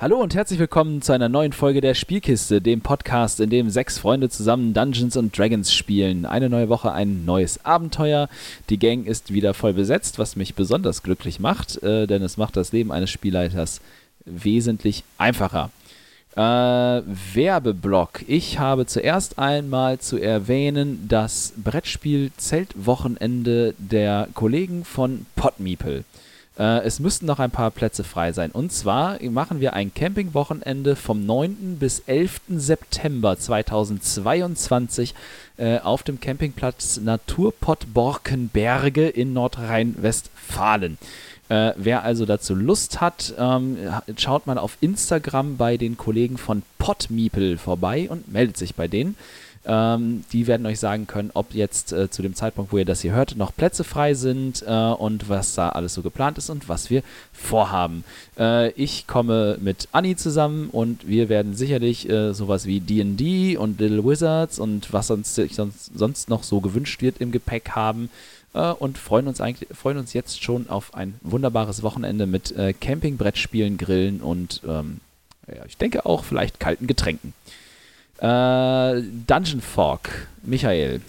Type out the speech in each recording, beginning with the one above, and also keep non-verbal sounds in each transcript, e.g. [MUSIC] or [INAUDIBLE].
Hallo und herzlich willkommen zu einer neuen Folge der Spielkiste, dem Podcast, in dem sechs Freunde zusammen Dungeons und Dragons spielen. Eine neue Woche, ein neues Abenteuer. Die Gang ist wieder voll besetzt, was mich besonders glücklich macht, äh, denn es macht das Leben eines Spielleiters wesentlich einfacher. Äh, Werbeblock. Ich habe zuerst einmal zu erwähnen das Brettspiel Zeltwochenende der Kollegen von Podmeeple. Äh, es müssten noch ein paar Plätze frei sein. Und zwar machen wir ein Campingwochenende vom 9. bis 11. September 2022 äh, auf dem Campingplatz Naturpott Borkenberge in Nordrhein-Westfalen. Äh, wer also dazu Lust hat, ähm, schaut mal auf Instagram bei den Kollegen von Podmeeple vorbei und meldet sich bei denen. Ähm, die werden euch sagen können, ob jetzt äh, zu dem Zeitpunkt, wo ihr das hier hört, noch Plätze frei sind äh, und was da alles so geplant ist und was wir vorhaben. Äh, ich komme mit Anni zusammen und wir werden sicherlich äh, sowas wie DD und Little Wizards und was sonst, sonst, sonst noch so gewünscht wird im Gepäck haben äh, und freuen uns eigentlich freuen uns jetzt schon auf ein wunderbares Wochenende mit äh, Camping, Brettspielen, Grillen und ähm, ja, ich denke auch vielleicht kalten Getränken. Äh, Dungeon Fork, Michael.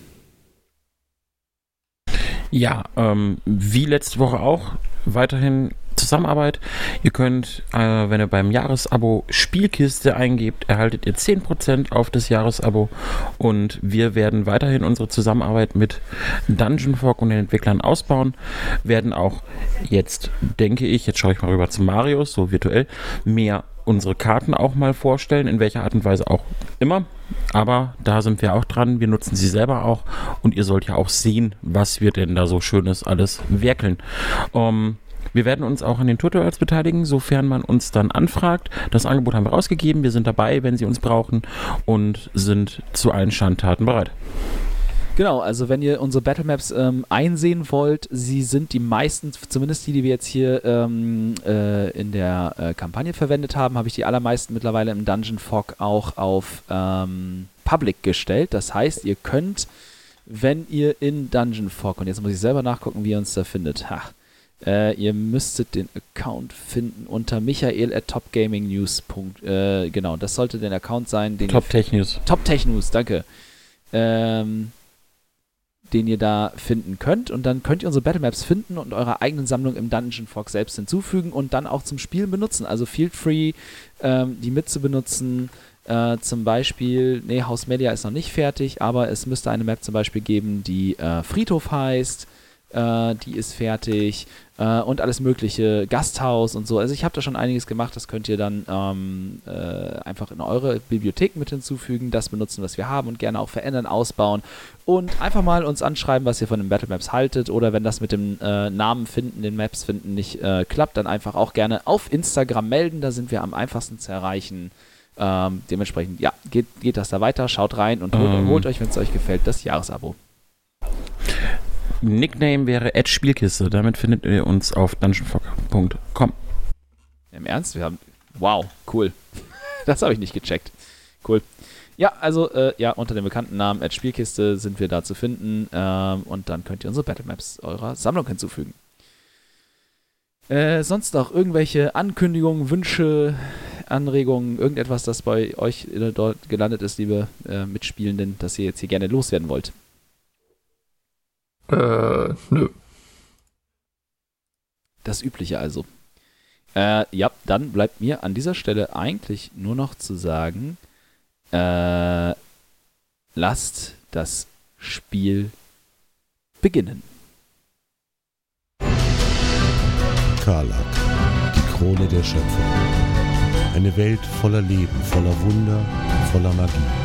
Ja, ähm, wie letzte Woche auch, weiterhin Zusammenarbeit. Ihr könnt, äh, wenn ihr beim Jahresabo Spielkiste eingebt, erhaltet ihr 10% auf das Jahresabo und wir werden weiterhin unsere Zusammenarbeit mit Dungeon Fork und den Entwicklern ausbauen, werden auch jetzt, denke ich, jetzt schaue ich mal rüber zu Marius, so virtuell, mehr unsere Karten auch mal vorstellen, in welcher Art und Weise auch immer. Aber da sind wir auch dran. Wir nutzen sie selber auch und ihr sollt ja auch sehen, was wir denn da so Schönes alles werkeln. Ähm, wir werden uns auch an den Tutorials beteiligen, sofern man uns dann anfragt. Das Angebot haben wir rausgegeben. Wir sind dabei, wenn Sie uns brauchen und sind zu allen Schandtaten bereit. Genau, also wenn ihr unsere Battlemaps ähm, einsehen wollt, sie sind die meisten, zumindest die, die wir jetzt hier ähm, äh, in der äh, Kampagne verwendet haben, habe ich die allermeisten mittlerweile im Dungeon Fog auch auf ähm, Public gestellt. Das heißt, ihr könnt, wenn ihr in Dungeon Fog, und jetzt muss ich selber nachgucken, wie ihr uns da findet, ha, äh, ihr müsstet den Account finden unter michael at topgamingnews. Äh, genau, das sollte der Account sein. Den Top Tech News. Top Tech News, danke. Ähm, den ihr da finden könnt. Und dann könnt ihr unsere Battlemaps finden und eure eigenen Sammlung im Dungeon Fox selbst hinzufügen und dann auch zum Spielen benutzen. Also feel free, ähm, die mitzubenutzen. Äh, zum Beispiel, nee, House Media ist noch nicht fertig, aber es müsste eine Map zum Beispiel geben, die äh, Friedhof heißt äh, die ist fertig äh, und alles mögliche, Gasthaus und so. Also ich habe da schon einiges gemacht, das könnt ihr dann ähm, äh, einfach in eure Bibliothek mit hinzufügen, das benutzen, was wir haben und gerne auch verändern, ausbauen und einfach mal uns anschreiben, was ihr von den Battle Maps haltet oder wenn das mit dem äh, Namen finden, den Maps finden nicht äh, klappt, dann einfach auch gerne auf Instagram melden, da sind wir am einfachsten zu erreichen. Ähm, dementsprechend, ja, geht, geht das da weiter, schaut rein und holt, ähm. holt euch, wenn es euch gefällt, das Jahresabo. Nickname wäre Spielkiste. Damit findet ihr uns auf dungeonfog.com. Im Ernst? Wir haben. Wow, cool. [LAUGHS] Das habe ich nicht gecheckt. Cool. Ja, also äh, ja, unter dem bekannten Namen Spielkiste sind wir da zu finden. Ähm, und dann könnt ihr unsere Battlemaps eurer Sammlung hinzufügen. Äh, sonst noch irgendwelche Ankündigungen, Wünsche, Anregungen, irgendetwas, das bei euch dort gelandet ist, liebe äh, Mitspielenden, das ihr jetzt hier gerne loswerden wollt? Äh, nö. Das Übliche also. Äh, ja, dann bleibt mir an dieser Stelle eigentlich nur noch zu sagen, äh, lasst das Spiel beginnen. Karlak, die Krone der Schöpfung. Eine Welt voller Leben, voller Wunder, voller Magie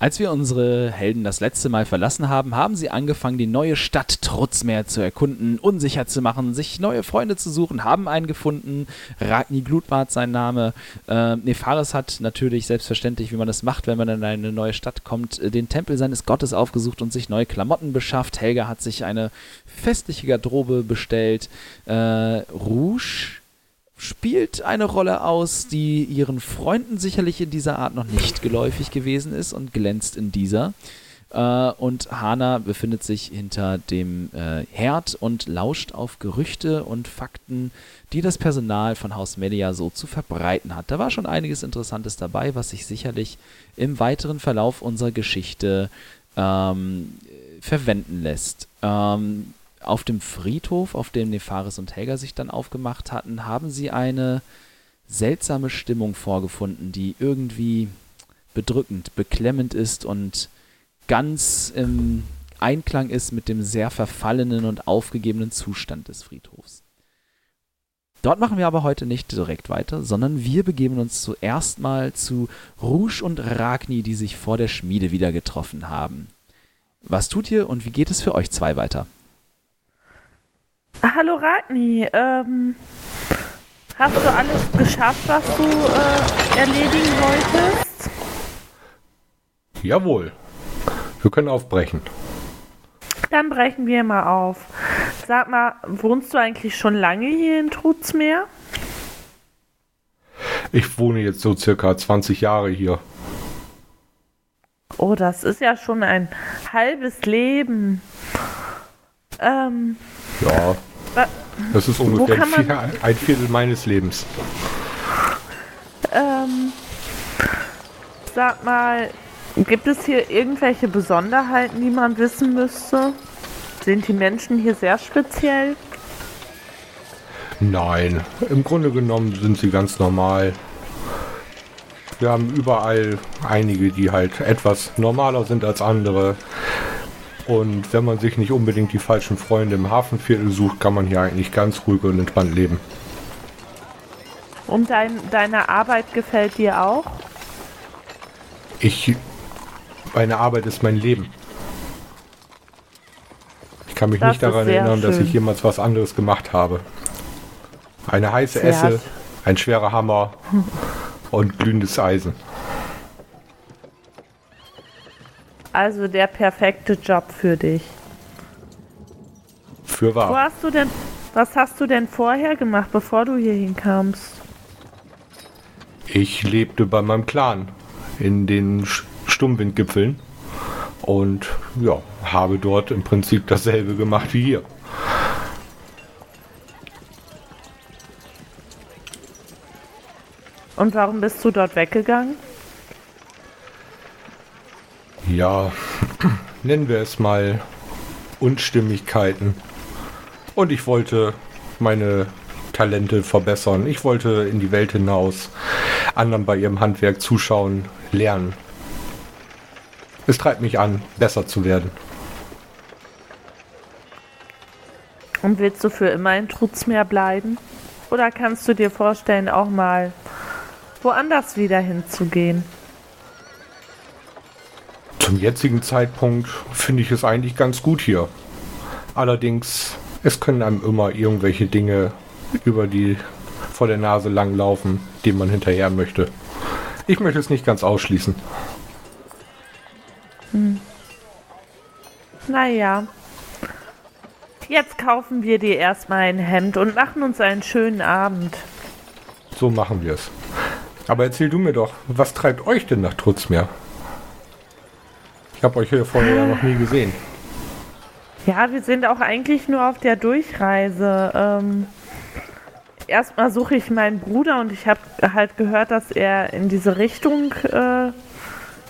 Als wir unsere Helden das letzte Mal verlassen haben, haben sie angefangen, die neue Stadt Trutzmeer zu erkunden, unsicher zu machen, sich neue Freunde zu suchen, haben einen gefunden. Ragni Glutbart sein Name. Äh, Nefaris hat natürlich selbstverständlich, wie man das macht, wenn man in eine neue Stadt kommt, äh, den Tempel seines Gottes aufgesucht und sich neue Klamotten beschafft. Helga hat sich eine festliche Garderobe bestellt. Äh, Rouge spielt eine Rolle aus, die ihren Freunden sicherlich in dieser Art noch nicht geläufig gewesen ist und glänzt in dieser. Äh, und Hana befindet sich hinter dem äh, Herd und lauscht auf Gerüchte und Fakten, die das Personal von Haus Media so zu verbreiten hat. Da war schon einiges Interessantes dabei, was sich sicherlich im weiteren Verlauf unserer Geschichte ähm, verwenden lässt. Ähm, auf dem Friedhof, auf dem Nefaris und Helga sich dann aufgemacht hatten, haben sie eine seltsame Stimmung vorgefunden, die irgendwie bedrückend, beklemmend ist und ganz im Einklang ist mit dem sehr verfallenen und aufgegebenen Zustand des Friedhofs. Dort machen wir aber heute nicht direkt weiter, sondern wir begeben uns zuerst mal zu Rouge und Ragni, die sich vor der Schmiede wieder getroffen haben. Was tut ihr und wie geht es für euch zwei weiter? Hallo Ragni, ähm, hast du alles geschafft, was du äh, erledigen wolltest? Jawohl. Wir können aufbrechen. Dann brechen wir mal auf. Sag mal, wohnst du eigentlich schon lange hier in Trutzmeer? Ich wohne jetzt so circa 20 Jahre hier. Oh, das ist ja schon ein halbes Leben. Ähm, ja, das ist ungefähr vier, ein Viertel meines Lebens. Ähm, sag mal, gibt es hier irgendwelche Besonderheiten, die man wissen müsste? Sind die Menschen hier sehr speziell? Nein, im Grunde genommen sind sie ganz normal. Wir haben überall einige, die halt etwas normaler sind als andere. Und wenn man sich nicht unbedingt die falschen Freunde im Hafenviertel sucht, kann man hier eigentlich ganz ruhig und entspannt leben. Und dein, deine Arbeit gefällt dir auch? Ich. Meine Arbeit ist mein Leben. Ich kann mich das nicht daran erinnern, schön. dass ich jemals was anderes gemacht habe. Eine heiße sehr Esse, ein schwerer Hammer und glühendes Eisen. Also der perfekte Job für dich. Für wahr. Wo hast du denn, was hast du denn vorher gemacht, bevor du hierhin kamst? Ich lebte bei meinem Clan in den Stummwindgipfeln und ja, habe dort im Prinzip dasselbe gemacht wie hier. Und warum bist du dort weggegangen? Ja, nennen wir es mal Unstimmigkeiten. Und ich wollte meine Talente verbessern. Ich wollte in die Welt hinaus, anderen bei ihrem Handwerk zuschauen, lernen. Es treibt mich an, besser zu werden. Und willst du für immer in Trutzmeer bleiben? Oder kannst du dir vorstellen, auch mal woanders wieder hinzugehen? Zum jetzigen Zeitpunkt finde ich es eigentlich ganz gut hier. Allerdings, es können einem immer irgendwelche Dinge über die vor der Nase langlaufen, denen man hinterher möchte. Ich möchte es nicht ganz ausschließen. Hm. Naja. Jetzt kaufen wir dir erstmal ein Hemd und machen uns einen schönen Abend. So machen wir es. Aber erzähl du mir doch, was treibt euch denn nach Trutzmeer? Ich habe euch hier vorher ja noch nie gesehen. Ja, wir sind auch eigentlich nur auf der Durchreise. Ähm, erstmal suche ich meinen Bruder und ich habe halt gehört, dass er in diese Richtung äh,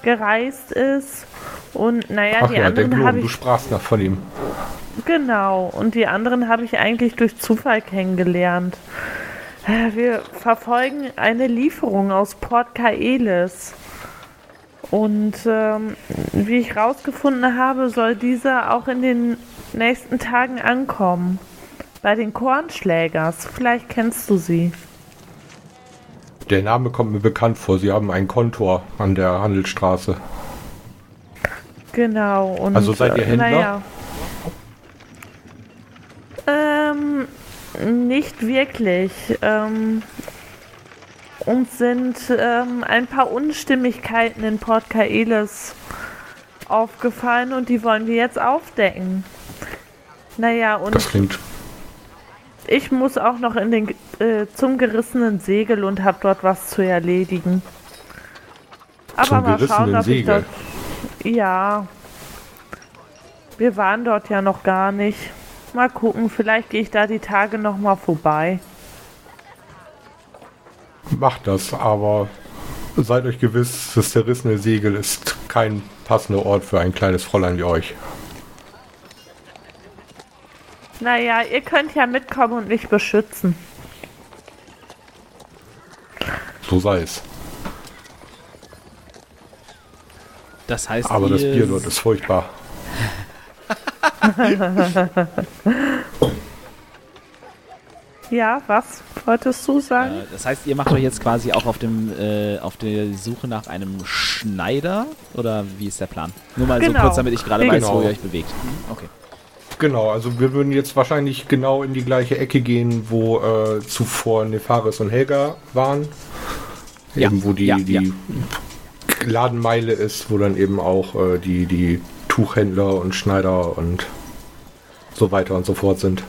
gereist ist. Und naja, Ach die ja, anderen habe ich. Du sprachst noch von ihm. Genau, und die anderen habe ich eigentlich durch Zufall kennengelernt. Äh, wir verfolgen eine Lieferung aus Port Kaelis. Und ähm, wie ich herausgefunden habe, soll dieser auch in den nächsten Tagen ankommen. Bei den Kornschlägers. Vielleicht kennst du sie. Der Name kommt mir bekannt vor. Sie haben ein Kontor an der Handelsstraße. Genau. Und, Also seid ihr äh, Händler? Naja. Ähm, nicht wirklich. Ähm, uns sind ähm, ein paar Unstimmigkeiten in Port Kaelis aufgefallen und die wollen wir jetzt aufdecken. Naja, und Das klingt. ich muss auch noch in den äh, zum gerissenen Segel und habe dort was zu erledigen. Aber Zum mal schauen, ob ich Segel? dort. Ja. Wir waren dort ja noch gar nicht. Mal gucken, vielleicht gehe ich da die Tage noch mal vorbei. Macht das, aber seid euch gewiss, das zerrissene Segel ist kein passender Ort für ein kleines Fräulein wie euch. Naja, ihr könnt ja mitkommen und mich beschützen. So sei es. Das heißt, Aber das Bier dort ist furchtbar. [LAUGHS] Ja, was wolltest du sagen? Äh, das heißt, ihr macht euch jetzt quasi auch auf dem äh, auf der Suche nach einem Schneider oder wie ist der Plan? Nur mal so Genau. kurz, damit ich gerade weiß, Genau. wo ihr euch bewegt. Hm, Okay. Genau, also wir würden jetzt wahrscheinlich genau in die gleiche Ecke gehen, wo äh, zuvor Nefaris und Helga waren. Ja, Eben wo die, ja, die ja. Ladenmeile ist, wo dann eben auch äh, die, die Tuchhändler und Schneider und so weiter und so fort sind.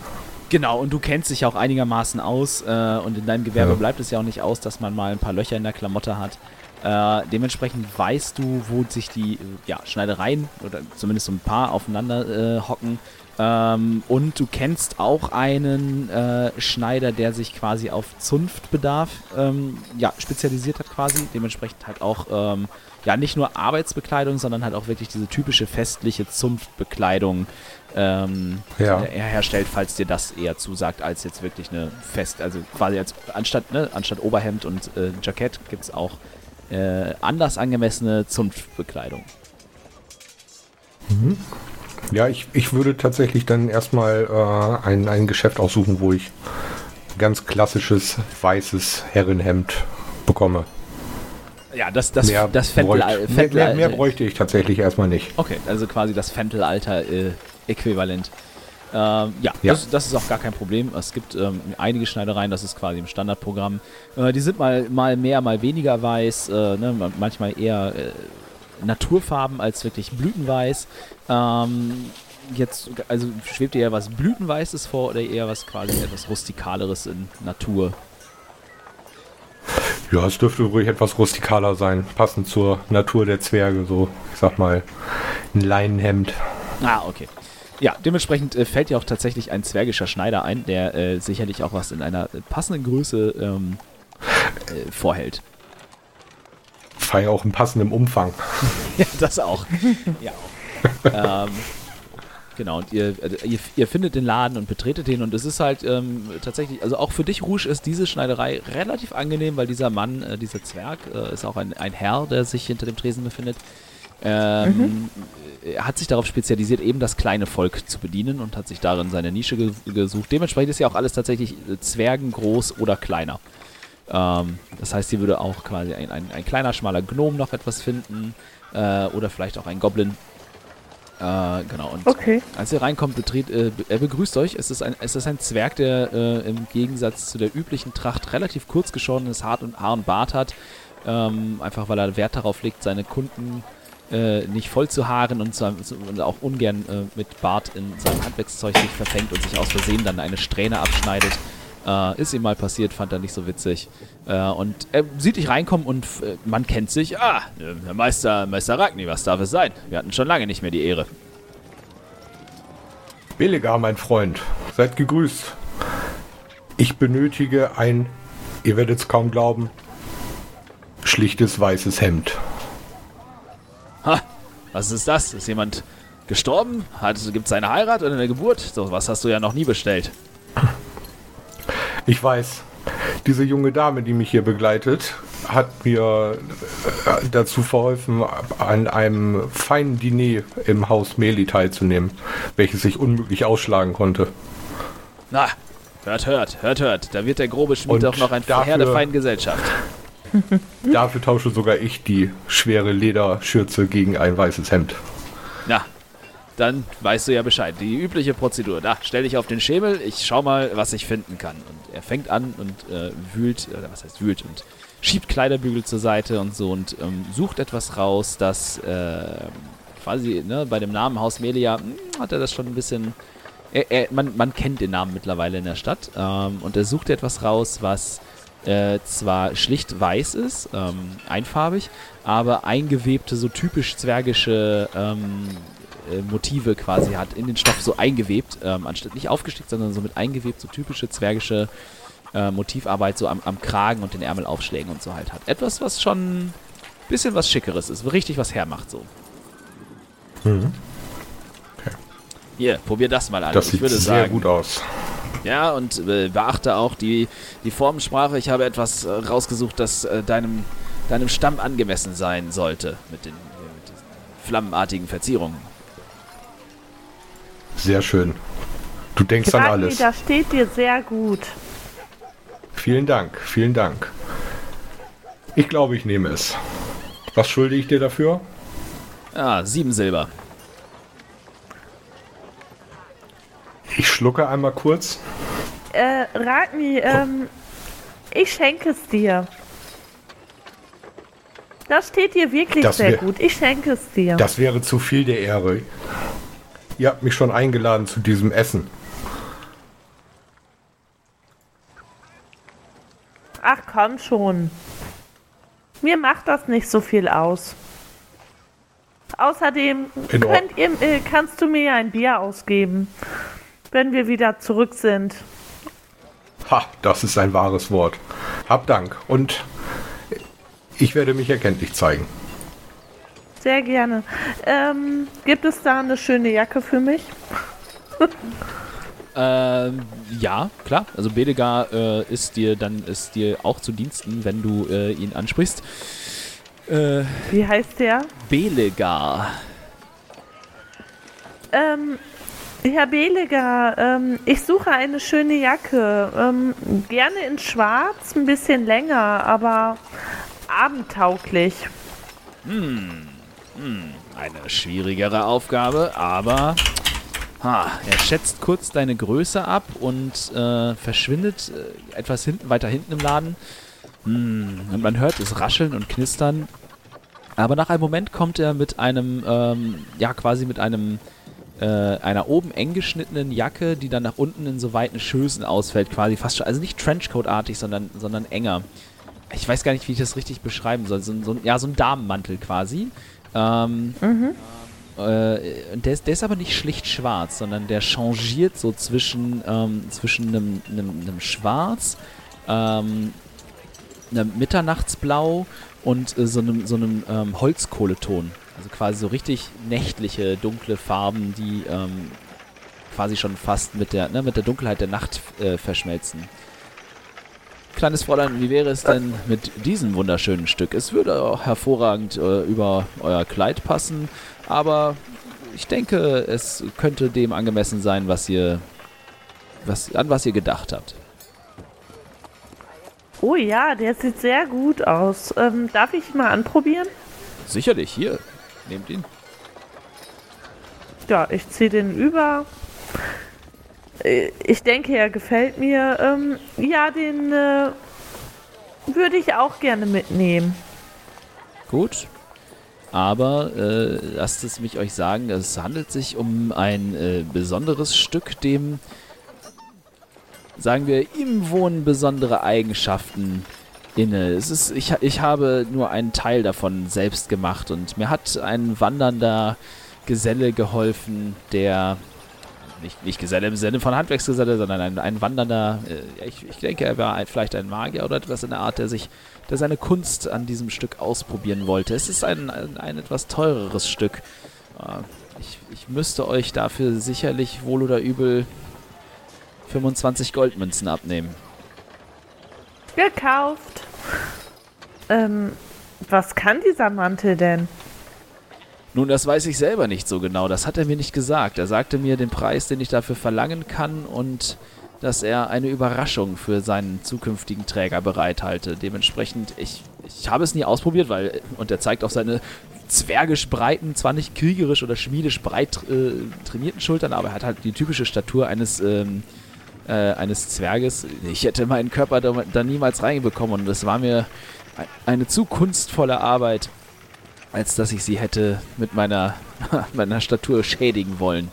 Genau, und du kennst dich auch einigermaßen aus äh, und in deinem Gewerbe Ja. bleibt es ja auch nicht aus, dass man mal ein paar Löcher in der Klamotte hat. Äh, dementsprechend weißt du, wo sich die ja, Schneidereien oder zumindest so ein paar aufeinander äh, hocken. Ähm, und du kennst auch einen äh, Schneider, der sich quasi auf Zunftbedarf ähm, ja, spezialisiert hat quasi. Dementsprechend halt auch ähm, ja nicht nur Arbeitsbekleidung, sondern halt auch wirklich diese typische festliche Zunftbekleidung ähm, Ja. er herstellt, falls dir das eher zusagt, als jetzt wirklich eine fest, also quasi als anstatt, ne, anstatt Oberhemd und äh, Jackett gibt es auch äh, anders angemessene Zunftbekleidung. Ja, ich, ich würde tatsächlich dann erstmal äh, ein, ein Geschäft aussuchen, wo ich ganz klassisches weißes Herrenhemd bekomme. Ja, das, das, mehr, das Fentel, bräuchte, mehr, mehr, mehr bräuchte ich tatsächlich erstmal nicht. Okay, also quasi das Fentelalter-Äquivalent. ähm, ja, Ja. Das, das ist auch gar kein Problem. Es gibt ähm, einige Schneidereien, das ist quasi im Standardprogramm. Äh, die sind mal, mal mehr, mal weniger weiß, äh, ne, ma- manchmal eher äh, Naturfarben als wirklich Blütenweiß. Ähm, jetzt, also schwebt dir eher was Blütenweißes vor oder eher was quasi etwas Rustikaleres in Natur? Ja, es dürfte ruhig etwas rustikaler sein, passend zur Natur der Zwerge, so, ich sag mal, ein Leinenhemd. Ah, okay. Ja, dementsprechend äh, fällt dir auch tatsächlich ein zwergischer Schneider ein, der äh, sicherlich auch was in einer äh, passenden Größe ähm, äh, vorhält. Feier auch im passenden Umfang. [LAUGHS] Ja, das auch. ja auch. ähm, genau, und ihr, äh, ihr, ihr findet den Laden und betretet den und es ist halt ähm, tatsächlich, also auch für dich, Rouge, ist diese Schneiderei relativ angenehm, weil dieser Mann, äh, dieser Zwerg, äh, ist auch ein, ein Herr, der sich hinter dem Tresen befindet. Ähm, Er hat sich darauf spezialisiert, eben das kleine Volk zu bedienen und hat sich darin seine Nische ge gesucht. Dementsprechend ist ja auch alles tatsächlich äh, Zwergen groß oder kleiner. Ähm, das heißt, hier würde auch quasi ein, ein, ein kleiner, schmaler Gnom noch etwas finden äh, oder vielleicht auch ein Goblin. Äh, genau, und Okay. als ihr reinkommt, betritt, äh, er begrüßt euch. Es ist ein, es ist ein Zwerg, der äh, im Gegensatz zu der üblichen Tracht relativ kurz geschorenes Haar und, Haar und Bart hat. Ähm, einfach weil er Wert darauf legt, seine Kunden äh, nicht voll zu haaren und, zu, und auch ungern äh, mit Bart in seinem Handwerkszeug sich verfängt und sich aus Versehen dann eine Strähne abschneidet. Äh, ist ihm mal passiert, fand er nicht so witzig. Äh, und er sieht dich reinkommen und äh, man kennt sich. Ah, äh, Meister, Meister Ragni, was darf es sein? Wir hatten schon lange nicht mehr die Ehre. Billiger, mein Freund, seid gegrüßt. Ich benötige ein, ihr werdet es kaum glauben, schlichtes weißes Hemd. Ha, was ist das? Ist jemand gestorben? Gibt es eine Heirat oder eine Geburt? So was hast du ja noch nie bestellt. Ich weiß, diese junge Dame, die mich hier begleitet, hat mir äh, dazu verholfen, an einem feinen Diner im Haus Meli teilzunehmen, welches ich unmöglich ausschlagen konnte. Na, hört, hört, hört, hört. Da wird der grobe Schmied doch noch ein Herr der feinen Gesellschaft. [LAUGHS] Dafür tausche sogar ich die schwere Lederschürze gegen ein weißes Hemd. Na, dann weißt du ja Bescheid. Die übliche Prozedur. Da, stell dich auf den Schemel, ich schau mal, was ich finden kann. Und er fängt an und äh, wühlt, oder was heißt wühlt, und schiebt Kleiderbügel zur Seite und so und ähm, sucht etwas raus, das äh, quasi, ne, bei dem Namen Haus Melia hm, hat er das schon ein bisschen. Er, er, man, man kennt den Namen mittlerweile in der Stadt ähm, und er sucht etwas raus, was äh, zwar schlicht weiß ist, ähm, einfarbig, aber eingewebte, so typisch zwergische ähm, äh, Motive quasi hat, in den Stoff so eingewebt, ähm, anstatt nicht aufgestickt, sondern so mit eingewebt, so typische zwergische äh, Motivarbeit so am, am, Kragen und den Ärmelaufschlägen und so halt hat. Etwas, was schon ein bisschen was Schickeres ist, richtig was hermacht so. Mhm. Okay. Hier, probier das mal an. Das sieht sehr sagen, gut aus. Ja, und äh, beachte auch die, die Formensprache. Ich habe etwas äh, rausgesucht, das äh, deinem, deinem Stamm angemessen sein sollte. Mit den, mit diesen flammenartigen Verzierungen. Sehr schön. Du denkst Grandi, an alles. Das steht dir sehr gut. Vielen Dank, vielen Dank. Ich glaube, ich nehme es. Was schulde ich dir dafür? Ah, sieben Silber. Schlucke einmal kurz. Äh, Ragni, ähm, ich schenke es dir. Das steht dir wirklich das sehr gut. Ich schenke es dir. Das wäre zu viel der Ehre. Ihr habt mich schon eingeladen zu diesem Essen. Ach komm schon. Mir macht das nicht so viel aus. Außerdem ihr, äh, kannst du mir ein Bier ausgeben wenn wir wieder zurück sind. Ha, das ist ein wahres Wort. Hab Dank und ich werde mich erkenntlich zeigen. Sehr gerne. Ähm, gibt es da eine schöne Jacke für mich? [LAUGHS] ähm, ja, klar. Also Bedegar äh, ist dir dann ist dir auch zu Diensten, wenn du äh, ihn ansprichst. Äh, Wie heißt der? Belegar. Ähm, Herr Beleger, ähm, ich suche eine schöne Jacke. Ähm, gerne in schwarz, ein bisschen länger, aber abendtauglich. Hm, hm, eine schwierigere Aufgabe, aber ha, er schätzt kurz deine Größe ab und äh, verschwindet äh, etwas hinten, weiter hinten im Laden. Hm, und man hört es rascheln und knistern. Aber nach einem Moment kommt er mit einem, ähm, ja, quasi mit einem äh, einer oben eng geschnittenen Jacke, die dann nach unten in so weiten Schößen ausfällt, quasi fast schon, also nicht Trenchcoat-artig, sondern, sondern enger. Ich weiß gar nicht, wie ich das richtig beschreiben soll. So, so, ja, so ein Damenmantel quasi. Ähm, mhm. äh, der, ist, der ist aber nicht schlicht schwarz, sondern der changiert so zwischen, ähm, zwischen einem, einem, einem Schwarz, ähm, einem Mitternachtsblau und äh, so einem, so einem ähm, Holzkohleton. Also quasi so richtig nächtliche, dunkle Farben, die ähm, quasi schon fast mit der, ne, mit der Dunkelheit der Nacht äh, verschmelzen. Kleines Fräulein, wie wäre es denn mit diesem wunderschönen Stück? Es würde auch hervorragend äh, über euer Kleid passen, aber ich denke, es könnte dem angemessen sein, was ihr, was, an was ihr gedacht habt. Oh ja, der sieht sehr gut aus. Ähm, darf ich mal anprobieren? Sicherlich, hier. Nehmt ihn. Ja, ich ziehe den über. Äh, ich denke, er gefällt mir. Ähm, ja, den äh, würde ich auch gerne mitnehmen. Gut. Aber äh, lasst es mich euch sagen, es handelt sich um ein äh, besonderes Stück, dem, sagen wir, ihm wohnen besondere Eigenschaften inne. Es ist, ich, ich habe nur einen Teil davon selbst gemacht und mir hat ein wandernder Geselle geholfen, der nicht, nicht Geselle im Sinne von Handwerksgeselle, sondern ein, ein wandernder, äh, ich, ich denke, er war ein, vielleicht ein Magier oder etwas in der Art, der sich, der seine Kunst an diesem Stück ausprobieren wollte. Es ist ein, ein, ein etwas teureres Stück. Äh, ich, ich müsste euch dafür sicherlich wohl oder übel 25 Goldmünzen abnehmen. Gekauft. Ähm, was kann dieser Mantel denn? Nun, das weiß ich selber nicht so genau. Das hat er mir nicht gesagt. Er sagte mir den Preis, den ich dafür verlangen kann und dass er eine Überraschung für seinen zukünftigen Träger bereithalte. Dementsprechend, ich, ich habe es nie ausprobiert, weil, und er zeigt auf seine zwergisch breiten, zwar nicht kriegerisch oder schmiedisch breit äh, trainierten Schultern, aber er hat halt die typische Statur eines, ähm, äh, eines Zwerges. Ich hätte meinen Körper da, da niemals reinbekommen und das war mir eine zu kunstvolle Arbeit, als dass ich sie hätte mit meiner, [LAUGHS] meiner Statur schädigen wollen.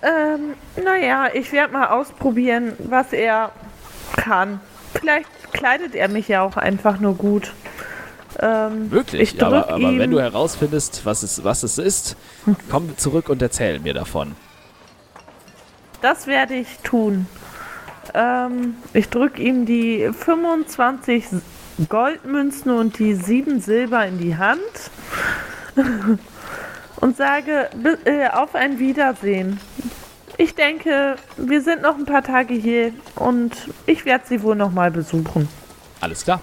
Ähm, naja, ich werde mal ausprobieren, was er kann. Vielleicht kleidet er mich ja auch einfach nur gut. Ähm, Wirklich? ich Ja, aber, aber wenn du herausfindest, was es, was es ist, komm zurück und erzähl mir davon. Das werde ich tun. Ähm, ich drücke ihm die 25 Goldmünzen und die 7 Silber in die Hand [LAUGHS] und sage äh, auf ein Wiedersehen. Ich denke, wir sind noch ein paar Tage hier und ich werde sie wohl noch mal besuchen. Alles klar.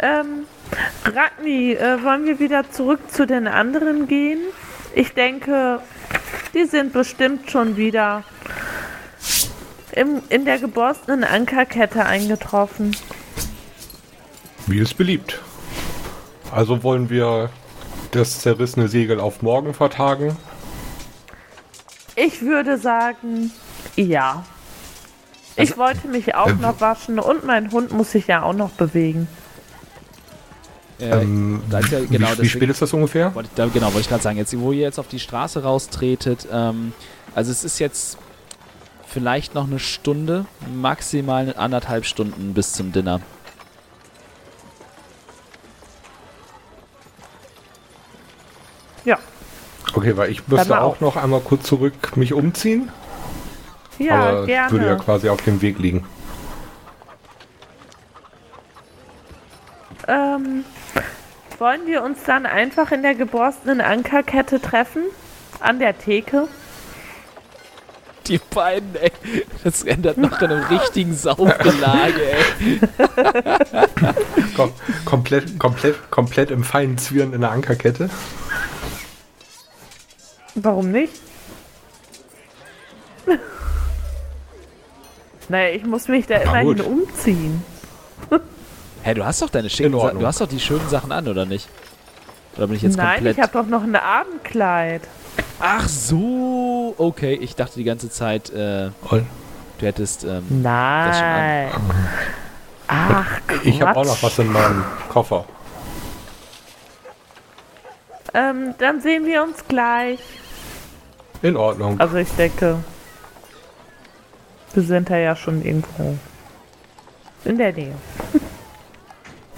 Ähm, Ragni, äh, wollen wir wieder zurück zu den anderen gehen? Ich denke, die sind bestimmt schon wieder im, in der geborstenen Ankerkette eingetroffen. Wie es beliebt. Also wollen wir das zerrissene Segel auf morgen vertagen? Ich würde sagen, ja. Ich wollte mich auch ähm, noch waschen und mein Hund muss sich ja auch noch bewegen. Äh, Ähm, ja, genau, wie, wie spät ist das ungefähr? Wollte da, genau, wollte ich gerade sagen, jetzt, wo ihr jetzt auf die Straße raustretet, ähm, also es ist jetzt vielleicht noch eine Stunde, maximal anderthalb Stunden bis zum Dinner. Ja. Okay, weil ich müsste auch auf. noch einmal kurz zurück mich umziehen. Ja, aber gerne. würde ja quasi auf dem Weg liegen. Ähm, wollen wir uns dann einfach in der geborstenen Ankerkette treffen? An der Theke? Die beiden, ey, das ändert noch in einem richtigen Saufgelage, ey. [LAUGHS] Kom komplett, komplett, komplett im feinen Zwirn in der Ankerkette. Warum nicht? [LAUGHS] naja, ich muss mich da Na immerhin gut. umziehen. Hä, du hast doch deine schicken Sachen, du hast doch die schönen Sachen an, oder nicht? Oder bin ich jetzt Nein, komplett... ich habe doch noch ein Abendkleid. Ach so, okay, ich dachte die ganze Zeit, äh, du hättest, ähm, Nein. Ach, Quatsch. ich habe auch noch was in meinem Koffer. Ähm, dann sehen wir uns gleich. In Ordnung. Also ich denke, wir sind da ja schon irgendwo in der Nähe.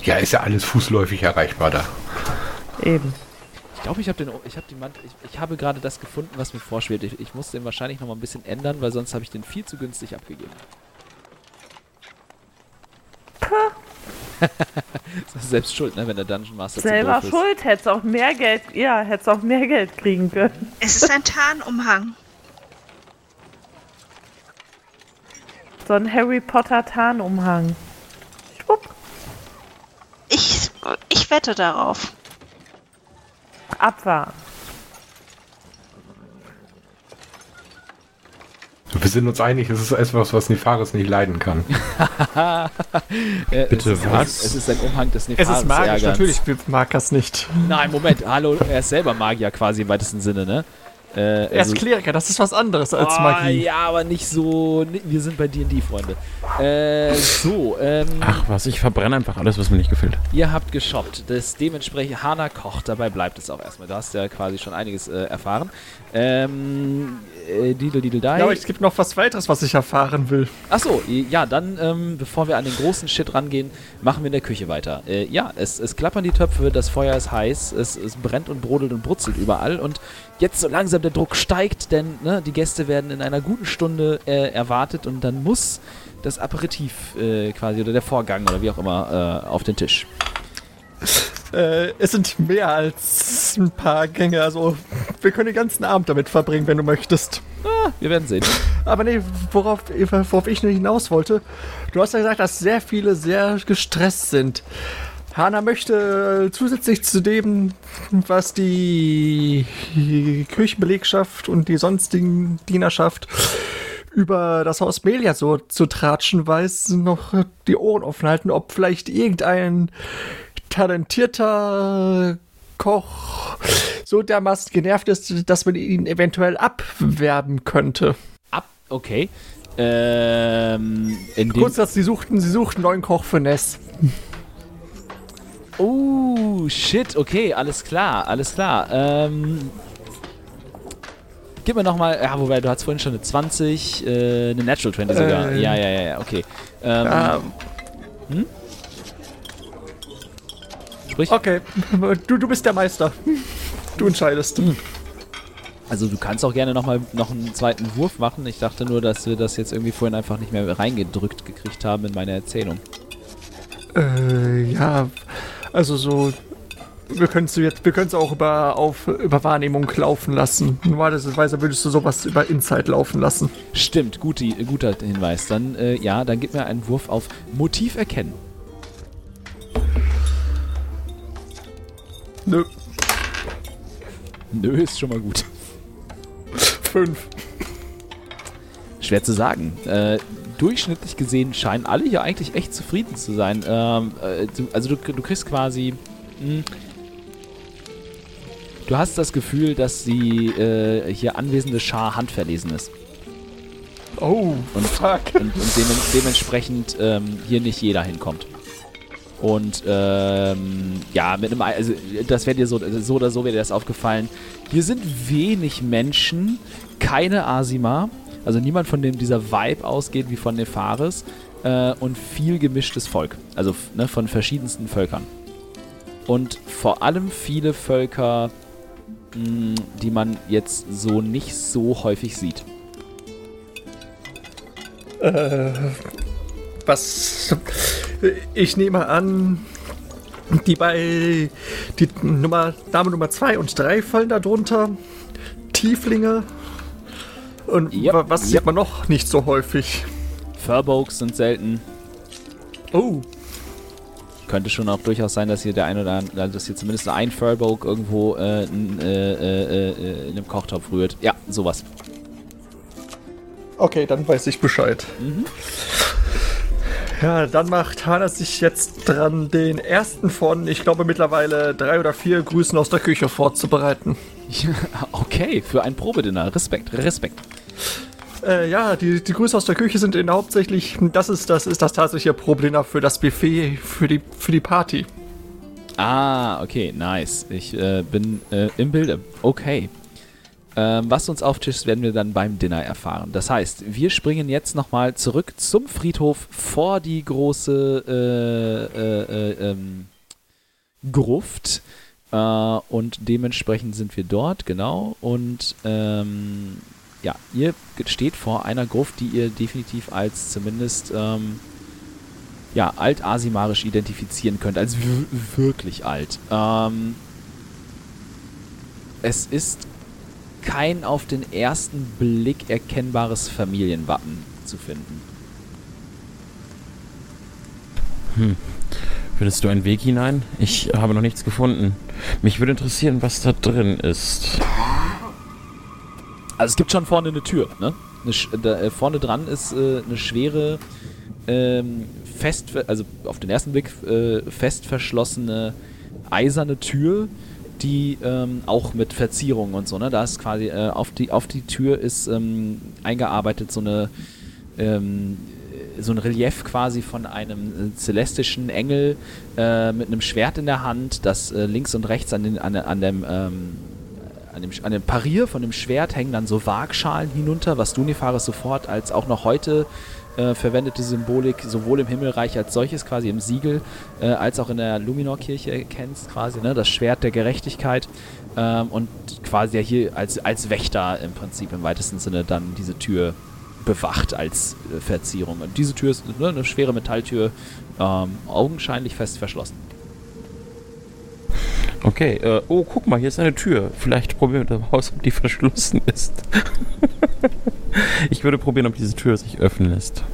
Ja, ist ja alles fußläufig erreichbar da. Eben. Ich glaube, ich habe den, ich habe die Mantel, ich, ich habe gerade das gefunden, was mir vorschwebt. Ich, ich muss den wahrscheinlich noch mal ein bisschen ändern, weil sonst habe ich den viel zu günstig abgegeben. [LAUGHS] das ist selbst schuld, ne, wenn der Dungeon Master Selber zu doof ist. schuld, hättest auch mehr Geld, ja, hättest auch mehr Geld kriegen können. Es ist ein Tarnumhang. So ein Harry Potter Tarnumhang. Wette darauf. abwarten. Wir sind uns einig, es ist etwas, was Nefaris nicht leiden kann. [LAUGHS] Bitte es ist, was? Es ist ein Umhang des Es Nefaris ist magisch, Ärgerns. natürlich mag er es nicht. Nein, Moment, hallo, er ist selber Magier quasi im weitesten Sinne, ne? Äh, Er ist Kleriker, das ist was anderes als Oh, Magie. Ja, aber nicht so. Wir sind bei D&D, Freunde. Äh, so, ähm, Ach was, ich verbrenne einfach alles, was mir nicht gefällt. ihr habt geshoppt. Das dementsprechend Hana kocht. Dabei bleibt es auch erstmal. Du hast ja quasi schon einiges äh, erfahren. Ähm, äh, Didel, Didel, Dai. Ja, aber es gibt noch was weiteres, was ich erfahren will. Achso, ja, dann, ähm, bevor wir an den großen Shit rangehen, machen wir in der Küche weiter. Äh, ja, es, es klappern die Töpfe, das Feuer ist heiß, es, es brennt und brodelt und brutzelt überall und jetzt so langsam der Druck steigt, denn ne, die Gäste werden in einer guten Stunde äh, erwartet und dann muss das Aperitif äh, quasi oder der Vorgang oder wie auch immer äh, auf den Tisch. Äh, es sind mehr als ein paar Gänge, also wir können den ganzen Abend damit verbringen, wenn du möchtest. Wir werden sehen. Aber nee, worauf, worauf ich nur hinaus wollte, du hast ja gesagt, dass sehr viele sehr gestresst sind. Hana möchte zusätzlich zu dem, was die Kirchenbelegschaft und die sonstigen Dienerschaft über das Haus Melia so zu tratschen weiß, noch die Ohren offen halten, ob vielleicht irgendein talentierter Koch so dermaßen genervt ist, dass man ihn eventuell abwerben könnte. Ab, okay. Ähm, in Kurz, dass sie suchten, sie suchten einen neuen Koch für Ness. Oh, shit, okay, alles klar, alles klar. Ähm, gib mir nochmal, ja, wobei, du hast vorhin schon eine 20, äh, eine Natural 20 sogar. Ähm. ja, ja, ja, ja, okay. Ähm, Ähm, sprich, okay, [LAUGHS] du, du bist der Meister. Du entscheidest. also du kannst auch gerne nochmal noch einen zweiten Wurf machen. Ich dachte nur, dass wir das jetzt irgendwie vorhin einfach nicht mehr reingedrückt gekriegt haben in meine Erzählung. Äh, ja, also so. Wir können es jetzt, wir können es auch über, auf, über Wahrnehmung laufen lassen. Normalerweise würdest du sowas über Insight laufen lassen. Stimmt, gute, guter Hinweis. Dann, äh, ja, dann gib mir einen Wurf auf Motiv erkennen. Nö, Nö, ist schon mal gut. [LAUGHS] fünf. Schwer zu sagen. Äh, durchschnittlich gesehen scheinen alle hier eigentlich echt zufrieden zu sein. Ähm, äh, also du, du kriegst quasi. Mh, du hast das Gefühl, dass die äh, hier anwesende Schar handverlesen ist. Oh, Und, fuck. und, und demen, dementsprechend ähm, hier nicht jeder hinkommt. Und ähm, ja, mit einem, Ei- also das wäre dir so, so oder so wäre dir das aufgefallen. Hier sind wenig Menschen, keine Asima, also niemand von dem dieser Vibe ausgeht wie von Nefaris äh, und viel gemischtes Volk, also ne, von verschiedensten Völkern. Und vor allem viele Völker, mh, die man jetzt so nicht so häufig sieht. Äh, was. Ich nehme an, die bei. Die Nummer, Dame Nummer 2 und 3 fallen da drunter. Tieflinge. Und Yep, wa- was yep. sieht man noch nicht so häufig? Furbolgs sind selten. Oh, Könnte schon auch durchaus sein, dass hier der ein oder andere, dass hier zumindest ein Furbolg irgendwo äh, n, äh, äh, äh, in einem Kochtopf rührt. Ja, sowas. okay, dann weiß ich Bescheid. Ja, dann macht Hana sich jetzt dran, den ersten von, ich glaube mittlerweile drei oder vier Grüßen aus der Küche vorzubereiten. Ja, [LAUGHS] okay, für ein Probedinner. Respekt, Respekt. Äh, ja, die, die Grüße aus der Küche sind in hauptsächlich, das ist das, ist das tatsächliche Problem für das Buffet, für die, für die Party. Ah, okay, nice. Ich äh, bin äh, im Bilde. Okay. Ähm, was uns auftischt, werden wir dann beim Dinner erfahren. Das heißt, wir springen jetzt nochmal zurück zum Friedhof vor die große äh, äh, äh, ähm, Gruft. Und dementsprechend sind wir dort, genau. Und ähm, ja, ihr steht vor einer Gruft, die ihr definitiv als zumindest ähm, ja, alt-asimarisch identifizieren könnt, als wirklich alt. Ähm, es ist kein auf den ersten Blick erkennbares Familienwappen zu finden. Findest du einen Weg hinein? Ich habe noch nichts gefunden. Mich würde interessieren, was da drin ist. Also es gibt schon vorne eine Tür, ne? Eine, da, äh, vorne dran ist äh, eine schwere, ähm, fest, also auf den ersten Blick äh, fest verschlossene eiserne Tür, die ähm, auch mit Verzierungen und so, ne? Da ist quasi äh, auf die auf die Tür ist ähm, eingearbeitet so eine ähm, so ein Relief quasi von einem äh, celestischen Engel äh, mit einem Schwert in der Hand, das äh, links und rechts an, den, an, an dem ähm, an dem, an dem Parier von dem Schwert hängen dann so Waagschalen hinunter, was Dunifaris sofort als auch noch heute äh, verwendete Symbolik sowohl im Himmelreich als solches quasi im Siegel, äh, als auch in der Luminor-Kirche erkennst quasi, ne? das Schwert der Gerechtigkeit ähm, und quasi ja hier als, als Wächter im Prinzip im weitesten Sinne dann diese Tür bewacht als äh, Verzierung. Und diese Tür ist ne, eine schwere Metalltür, ähm, augenscheinlich fest verschlossen. Okay, äh, oh, guck mal, hier ist eine Tür. Vielleicht probieren wir aus, ob die [LAUGHS] verschlossen ist. ich würde probieren, ob diese Tür sich öffnen lässt.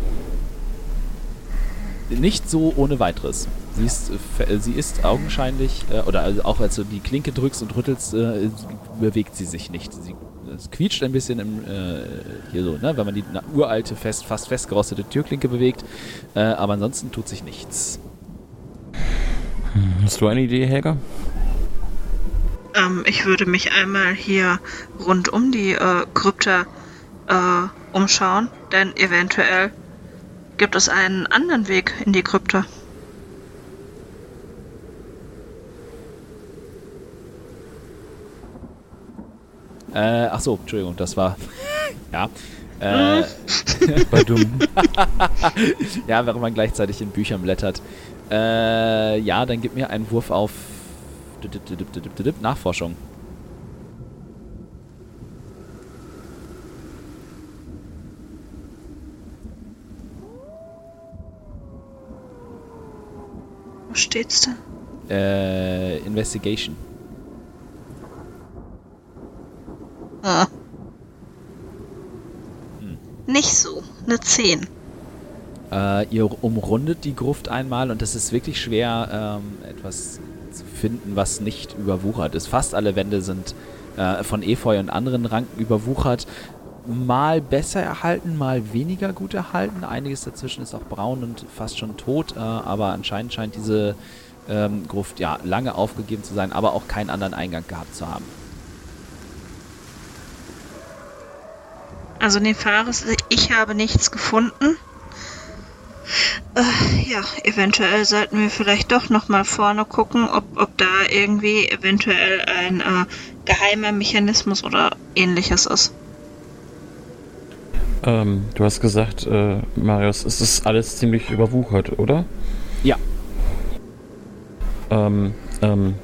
Nicht so ohne weiteres. Sie ist, äh, äh, sie ist augenscheinlich, äh, oder also auch als du die Klinke drückst und rüttelst, äh, bewegt sie sich nicht. Sie es quietscht ein bisschen im, äh, hier so, ne, wenn man die na, uralte, fest, fast festgerostete Türklinke bewegt. Äh, aber ansonsten tut sich nichts. Hast du eine Idee, Helga? Ähm, ich würde mich einmal hier rund um die äh, Krypta äh, umschauen, denn eventuell gibt es einen anderen Weg in die Krypta. Äh, ach so, Entschuldigung, das war. [LAUGHS] ja. Äh, [LAUGHS] [LAUGHS] ja, während man gleichzeitig in Büchern blättert. Äh, ja, dann gib mir einen Wurf auf Nachforschung. Wo steht's denn? Äh, Investigation. Ah. Nicht so. Eine 10. Äh, ihr umrundet die Gruft einmal und es ist wirklich schwer, ähm, etwas zu finden, was nicht überwuchert ist. Fast alle Wände sind äh, von Efeu und anderen Ranken überwuchert. Mal besser erhalten, mal weniger gut erhalten. Einiges dazwischen ist auch braun und fast schon tot, äh, aber anscheinend scheint diese ähm, Gruft ja lange aufgegeben zu sein, aber auch keinen anderen Eingang gehabt zu haben. Also Nefaris, ich habe nichts gefunden. Äh, ja, eventuell sollten wir vielleicht doch noch mal vorne gucken, ob, ob da irgendwie eventuell ein äh, geheimer Mechanismus oder ähnliches ist. Ähm, du hast gesagt, äh, Marius, es ist alles ziemlich überwuchert, oder? Ja. Ähm, ähm,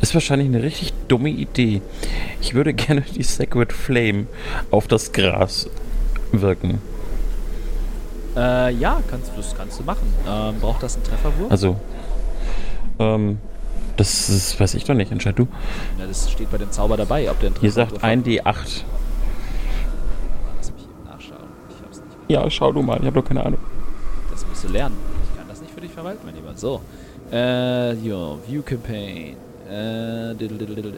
ist wahrscheinlich eine richtig dumme Idee. Ich würde [LAUGHS] gerne die Sacred Flame auf das Gras wirken. Äh, ja, kannst, das kannst du machen. Ähm, braucht das einen Trefferwurf? Also, ähm, das, ist, weiß ich doch nicht. Entscheid du. Ja, das steht bei dem Zauber dabei, ob der einen Ihr sagt Trefferwurf ein hat. D8. Lass mich eben nachschauen. Ich hab's nicht. Ja, schau du mal. Ich habe doch keine Ahnung. Das musst du lernen. Ich kann das nicht für dich verwalten, mein Lieber. So. Äh, jo, View Campaign. Äh.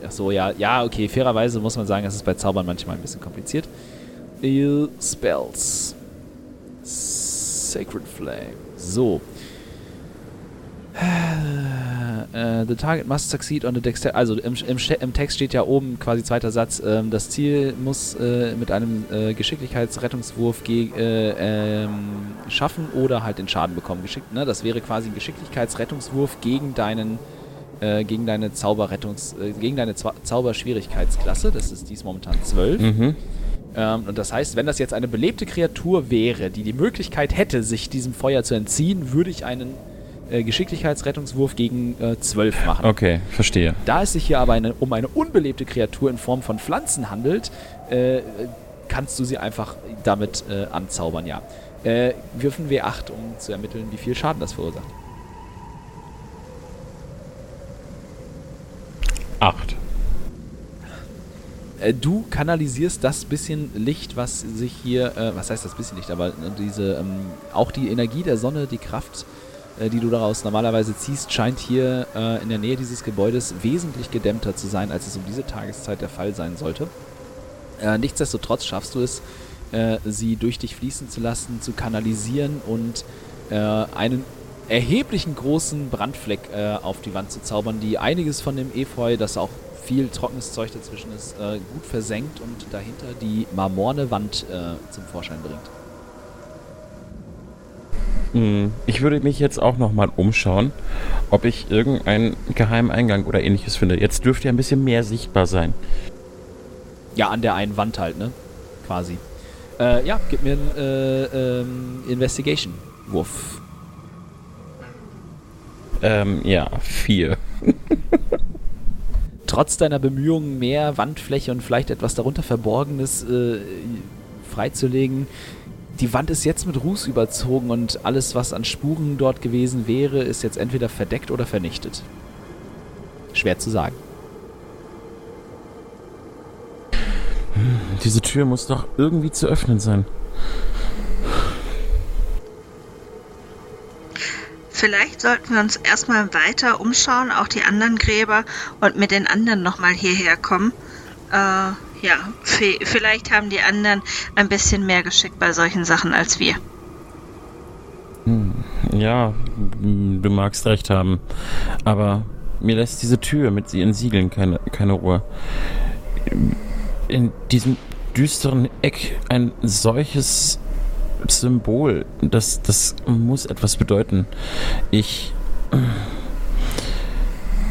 Ach so, ja. Ja, okay. Fairerweise muss man sagen, es ist bei Zaubern manchmal ein bisschen kompliziert. Spells. Sacred Flame. So. Äh, the target must succeed on the dexter. Also im, im, im Text steht ja oben quasi zweiter Satz. Ähm, das Ziel muss äh, mit einem äh, Geschicklichkeitsrettungswurf ge äh, ähm, schaffen oder halt den Schaden bekommen. Geschickt, ne? Das wäre quasi ein Geschicklichkeitsrettungswurf gegen deinen äh, gegen deine Zauberrettungs gegen deine Zauberschwierigkeitsklasse. Das ist dies momentan 12. Mhm. Ähm, und das heißt, wenn das jetzt eine belebte Kreatur wäre, die die Möglichkeit hätte, sich diesem Feuer zu entziehen, würde ich einen äh, Geschicklichkeitsrettungswurf gegen äh, 12 machen. Okay, verstehe. Da es sich hier aber eine, um eine unbelebte Kreatur in Form von Pflanzen handelt, äh, kannst du sie einfach damit äh, anzaubern, ja. Äh, würfen W8, um zu ermitteln, wie viel Schaden das verursacht. Acht. Äh, du kanalisierst das bisschen Licht, was sich hier, äh, was heißt das bisschen Licht, aber äh, diese, ähm, auch die Energie der Sonne, die Kraft, äh, die du daraus normalerweise ziehst, scheint hier äh, in der Nähe dieses Gebäudes wesentlich gedämmter zu sein, als es um diese Tageszeit der Fall sein sollte. Äh, nichtsdestotrotz schaffst du es, sie durch dich fließen zu lassen, zu kanalisieren und einen erheblichen großen Brandfleck auf die Wand zu zaubern, die einiges von dem Efeu, das auch viel trockenes Zeug dazwischen ist, äh, gut versenkt und dahinter die marmorne Wand äh, zum Vorschein bringt. Hm, Ich würde mich jetzt auch nochmal umschauen, ob ich irgendeinen geheimen Eingang oder ähnliches finde. Jetzt dürfte ja ein bisschen mehr sichtbar sein. Ja, an der einen Wand halt, ne? Quasi. Äh, ja, gib mir einen äh, ähm, Investigation-Wurf. Ähm, ja, vier. [LAUGHS] Trotz deiner Bemühungen, mehr Wandfläche und vielleicht etwas darunter Verborgenes äh, freizulegen, die Wand ist jetzt mit Ruß überzogen und alles, was an Spuren dort gewesen wäre, ist jetzt entweder verdeckt oder vernichtet. Schwer zu sagen. Diese Tür muss doch irgendwie zu öffnen sein. Vielleicht sollten wir uns erstmal weiter umschauen, auch die anderen Gräber und mit den anderen nochmal hierher kommen. Äh, Ja, vielleicht haben die anderen ein bisschen mehr Geschick bei solchen Sachen als wir. Ja, m, du magst recht haben. Aber mir lässt diese Tür mit ihren Siegeln keine, keine Ruhe. In diesem düsteren Eck ein solches Symbol, das, das muss etwas bedeuten. Ich.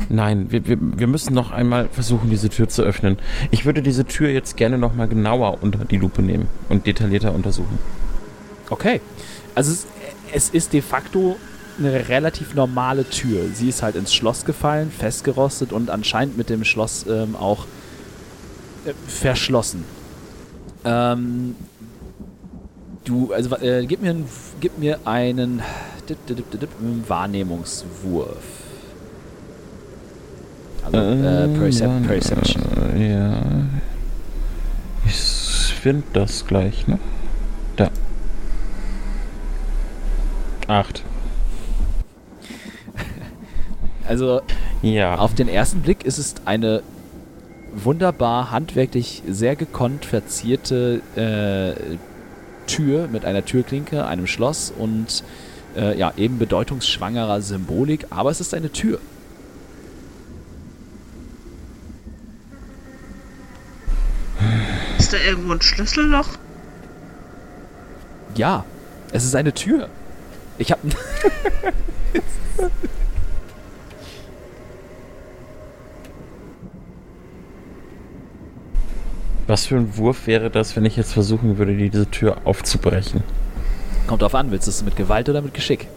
Nein, wir, wir, wir müssen noch einmal versuchen, diese Tür zu öffnen. Ich würde diese Tür jetzt gerne noch mal genauer unter die Lupe nehmen und detaillierter untersuchen. Okay. Also es, es ist de facto eine relativ normale Tür. Sie ist halt ins Schloss gefallen, festgerostet und anscheinend mit dem Schloss ähm, auch äh, verschlossen. Ähm, du, also äh, gib mir, einen, gib mir einen dip, dip, dip, Wahrnehmungswurf. Also äh, Percep Ähm, Perception. äh, Ja. Ich finde das gleich, ne? Da. Acht. [LAUGHS] Also Ja. Auf den ersten Blick ist es eine wunderbar handwerklich sehr gekonnt verzierte äh, Tür mit einer Türklinke, einem Schloss und äh, ja, eben bedeutungsschwangerer Symbolik, aber es ist eine Tür. Ist da irgendwo ein Schlüsselloch? Ja, es ist eine Tür. Ich habe [LAUGHS] [LAUGHS] Was für ein Wurf wäre das, wenn ich jetzt versuchen würde, diese Tür aufzubrechen? kommt drauf an, willst du es mit Gewalt oder mit Geschick?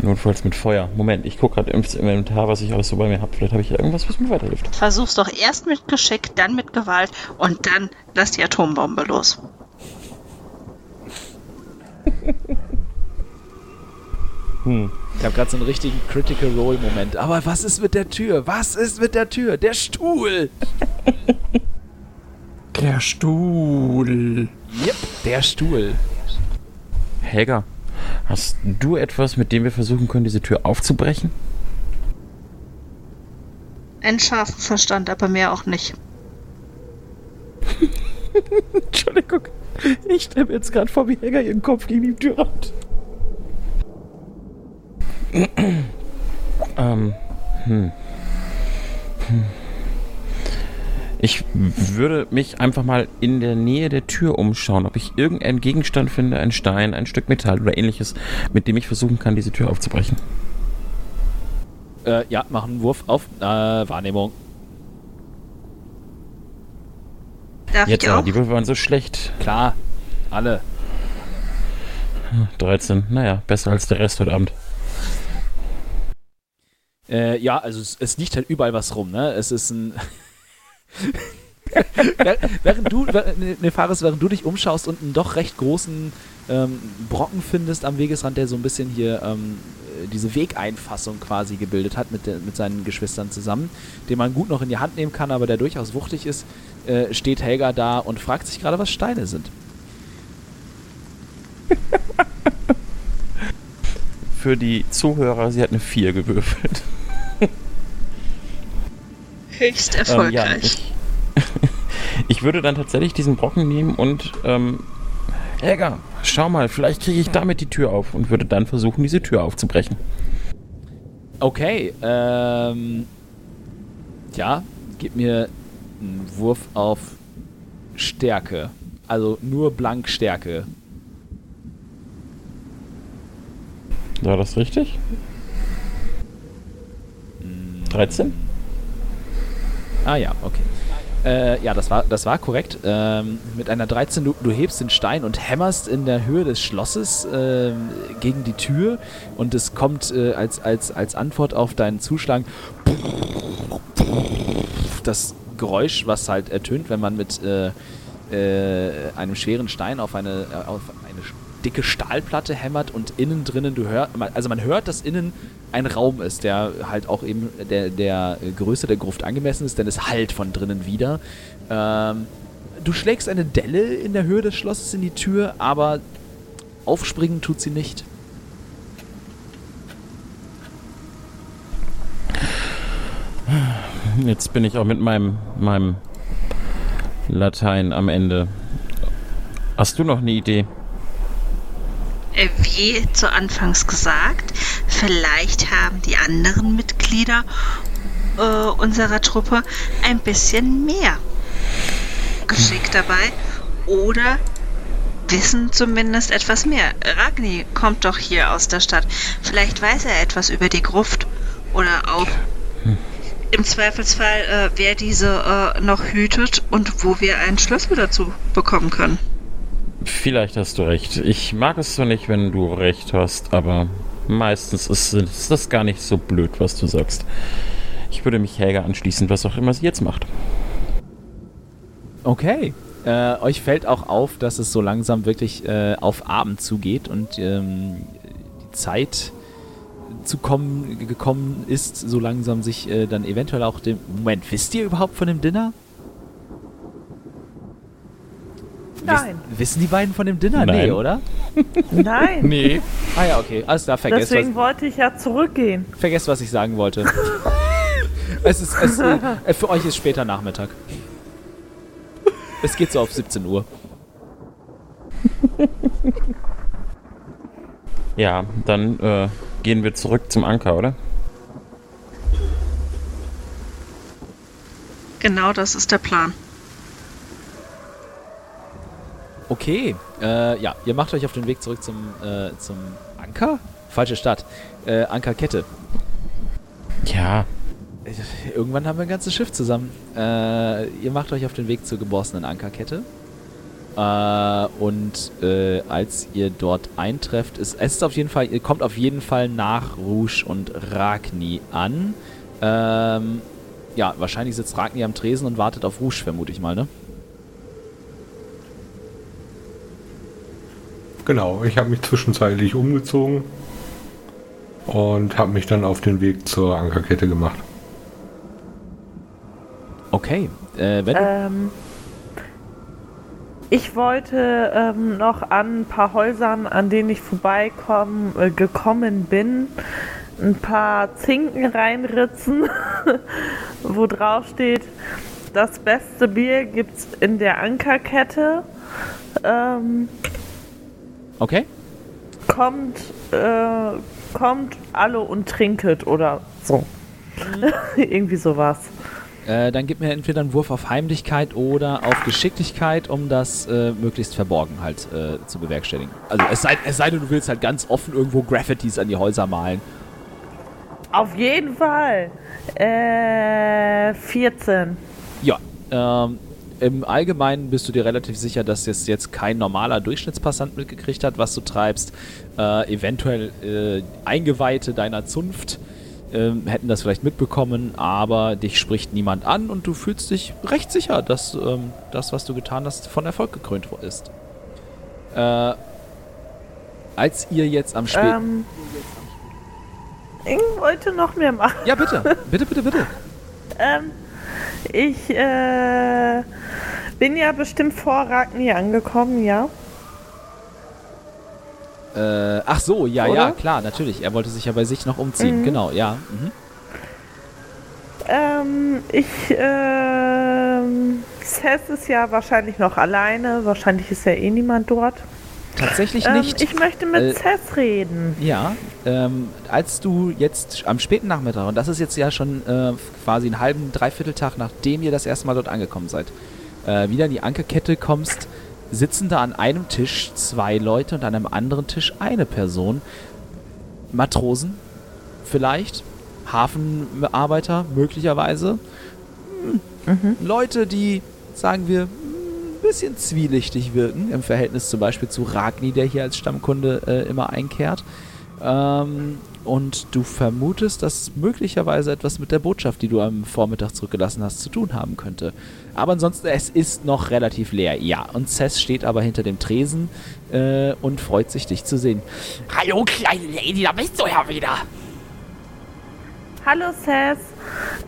Notfalls mit Feuer. Moment, ich gucke gerade ins Inventar, was ich alles so bei mir habe. Vielleicht habe ich irgendwas, was mir weiterhilft. Versuch's doch erst mit Geschick, dann mit Gewalt und dann lass die Atombombe los. [LAUGHS] Ich habe gerade so einen richtigen Critical Role Moment. Aber was ist mit der Tür? Was ist mit der Tür? Der Stuhl! [LAUGHS] Der Stuhl. Yep, der Stuhl. Helga, hast du etwas, mit dem wir versuchen können, diese Tür aufzubrechen? Ein scharfen Verstand, aber mehr auch nicht. [LAUGHS] Entschuldigung. Ich stelle mir jetzt gerade vor, wie Helga ihren Kopf gegen die Tür rammt. Ähm, hm. Hm. Ich würde mich einfach mal in der Nähe der Tür umschauen, ob ich irgendeinen Gegenstand finde, ein Stein, ein Stück Metall oder ähnliches, mit dem ich versuchen kann, diese Tür aufzubrechen. Äh, ja, mach einen Wurf auf äh, Wahrnehmung. Darf Jetzt ich auch? die Würfel waren so schlecht. Klar, alle. 13, naja, besser als der Rest heute Abend. Äh, ja, also es, es liegt halt überall was rum, ne? Es ist ein. [LAUGHS] während du, ne, Fares, während du dich umschaust und einen doch recht großen ähm, Brocken findest am Wegesrand, der so ein bisschen hier ähm, diese Wegeinfassung quasi gebildet hat mit, der, mit seinen Geschwistern zusammen, den man gut noch in die Hand nehmen kann, aber der durchaus wuchtig ist, äh, steht Helga da und fragt sich gerade, was Steine sind. Für die Zuhörer, sie hat eine 4 gewürfelt. Höchst Ähm, erfolgreich. ja, ich, [LAUGHS] ich würde dann tatsächlich diesen Brocken nehmen und ähm, Helga, schau mal, vielleicht kriege ich damit die Tür auf und würde dann versuchen, diese Tür aufzubrechen. Okay, ähm. Ja, gib mir einen Wurf auf Stärke. Also nur blank Stärke. War das richtig? 13? Ah ja, okay. Äh, ja, das war, das war korrekt. Ähm, mit einer 13, du, du hebst den Stein und hämmerst in der Höhe des Schlosses ähm, gegen die Tür und es kommt äh, als, als, als Antwort auf deinen Zuschlag das Geräusch, was halt ertönt, wenn man mit äh, äh, einem schweren Stein auf eine, äh, auf eine dicke Stahlplatte hämmert und innen drinnen du hörst, also man hört, dass innen ein Raum ist, der halt auch eben der, der Größe der Gruft angemessen ist, denn es hallt von drinnen wieder. Ähm, du schlägst eine Delle in der Höhe des Schlosses in die Tür, aber aufspringen tut sie nicht. Jetzt bin ich auch mit meinem, meinem Latein am Ende. Hast du noch eine Idee? Äh, Wie zu Anfangs gesagt, vielleicht haben die anderen Mitglieder äh, unserer Truppe ein bisschen mehr Geschick dabei oder wissen zumindest etwas mehr. Ragni kommt doch hier aus der Stadt. Vielleicht weiß er etwas über die Gruft oder auch im Zweifelsfall, äh, wer diese äh, noch hütet und wo wir einen Schlüssel dazu bekommen können. Vielleicht hast du recht. Ich mag es zwar nicht, wenn du recht hast, aber meistens ist, ist das gar nicht so blöd, was du sagst. Ich würde mich Helga anschließen, was auch immer sie jetzt macht. Okay. Äh, euch fällt auch auf, dass es so langsam wirklich äh, auf Abend zugeht und ähm, die Zeit zu kommen, gekommen ist, so langsam sich äh, dann eventuell auch dem. Moment, wisst ihr überhaupt von dem Dinner? Nein. Wiss, wissen die beiden von dem Dinner? Nein. Nee, oder? Nein. [LAUGHS] Nee. Ah ja, okay. Alles klar, vergesst, Deswegen was, wollte ich ja zurückgehen. vergesst was ich sagen wollte. [LAUGHS] es ist, es, äh, für euch ist später Nachmittag. Es geht so auf 17 Uhr. Ja, dann äh, gehen wir zurück zum Anker, oder? Genau das ist der Plan. Okay, äh, ja, ihr macht euch auf den Weg zurück zum, äh, zum Anker? Falsche Stadt. Äh, Ankerkette. Ja. Irgendwann haben wir ein ganzes Schiff zusammen. Äh, ihr macht euch auf den Weg zur geborstenen Ankerkette. Äh, und äh, als ihr dort eintrefft, ist es ist auf jeden Fall, ihr kommt auf jeden Fall nach Rouge und Ragni an. Ähm, ja, wahrscheinlich sitzt Ragni am Tresen und wartet auf Rouge, vermute ich mal, ne? Genau, ich habe mich zwischenzeitlich umgezogen und habe mich dann auf den Weg zur Ankerkette gemacht. Okay. Äh, wenn Ähm, ich wollte ähm, noch an ein paar Häusern, an denen ich vorbeikommen äh, gekommen bin, ein paar Zinken reinritzen, [LAUGHS] wo drauf steht, das beste Bier gibt's in der Ankerkette. Ähm, Okay. kommt, äh, kommt alle und trinket oder so. [LAUGHS] Irgendwie sowas. Äh, dann gib mir entweder einen Wurf auf Heimlichkeit oder auf Geschicklichkeit, um das äh, möglichst verborgen halt äh, zu bewerkstelligen. Also es sei, es sei denn, du willst halt ganz offen irgendwo Graffitis an die Häuser malen. Auf jeden Fall. Äh, 14. Ja, ähm, im Allgemeinen bist du dir relativ sicher, dass es jetzt kein normaler Durchschnittspassant mitgekriegt hat, was du treibst. Äh, eventuell äh, Eingeweihte deiner Zunft ähm, hätten das vielleicht mitbekommen, aber dich spricht niemand an und du fühlst dich recht sicher, dass ähm, das, was du getan hast, von Erfolg gekrönt ist. Äh, als ihr jetzt am Spiel... Ähm, ich wollte noch mehr machen. ja, bitte, bitte, bitte, bitte. Ähm, ich äh, bin ja bestimmt vor Ragni angekommen, ja. Äh, ach so, ja, Oder? ja, klar, natürlich. Er wollte sich ja bei sich noch umziehen. Mhm. Genau, ja. Mhm. Ähm, ich, ähm, Seth ist ja wahrscheinlich noch alleine. Wahrscheinlich ist ja eh niemand dort. Tatsächlich Ähm, nicht. ich möchte mit Äh, Seth reden. Ja, ähm, als du jetzt am späten Nachmittag, und das ist jetzt ja schon äh, quasi einen halben, dreiviertel Tag, nachdem ihr das erste Mal dort angekommen seid, äh, wieder in die Ankerkette kommst, sitzen da an einem Tisch zwei Leute und an einem anderen Tisch eine Person. Matrosen, vielleicht, Hafenarbeiter, möglicherweise. Hm. Leute, die, sagen wir, bisschen zwielichtig wirken im Verhältnis zum Beispiel zu Ragni, der hier als Stammkunde äh, immer einkehrt. Ähm, und du vermutest, dass möglicherweise etwas mit der Botschaft, die du am Vormittag zurückgelassen hast, zu tun haben könnte. Aber ansonsten, es ist noch relativ leer, ja. Und Cess steht aber hinter dem Tresen äh, und freut sich, dich zu sehen. Hallo, kleine Lady, da bist du ja wieder. Hallo Seth.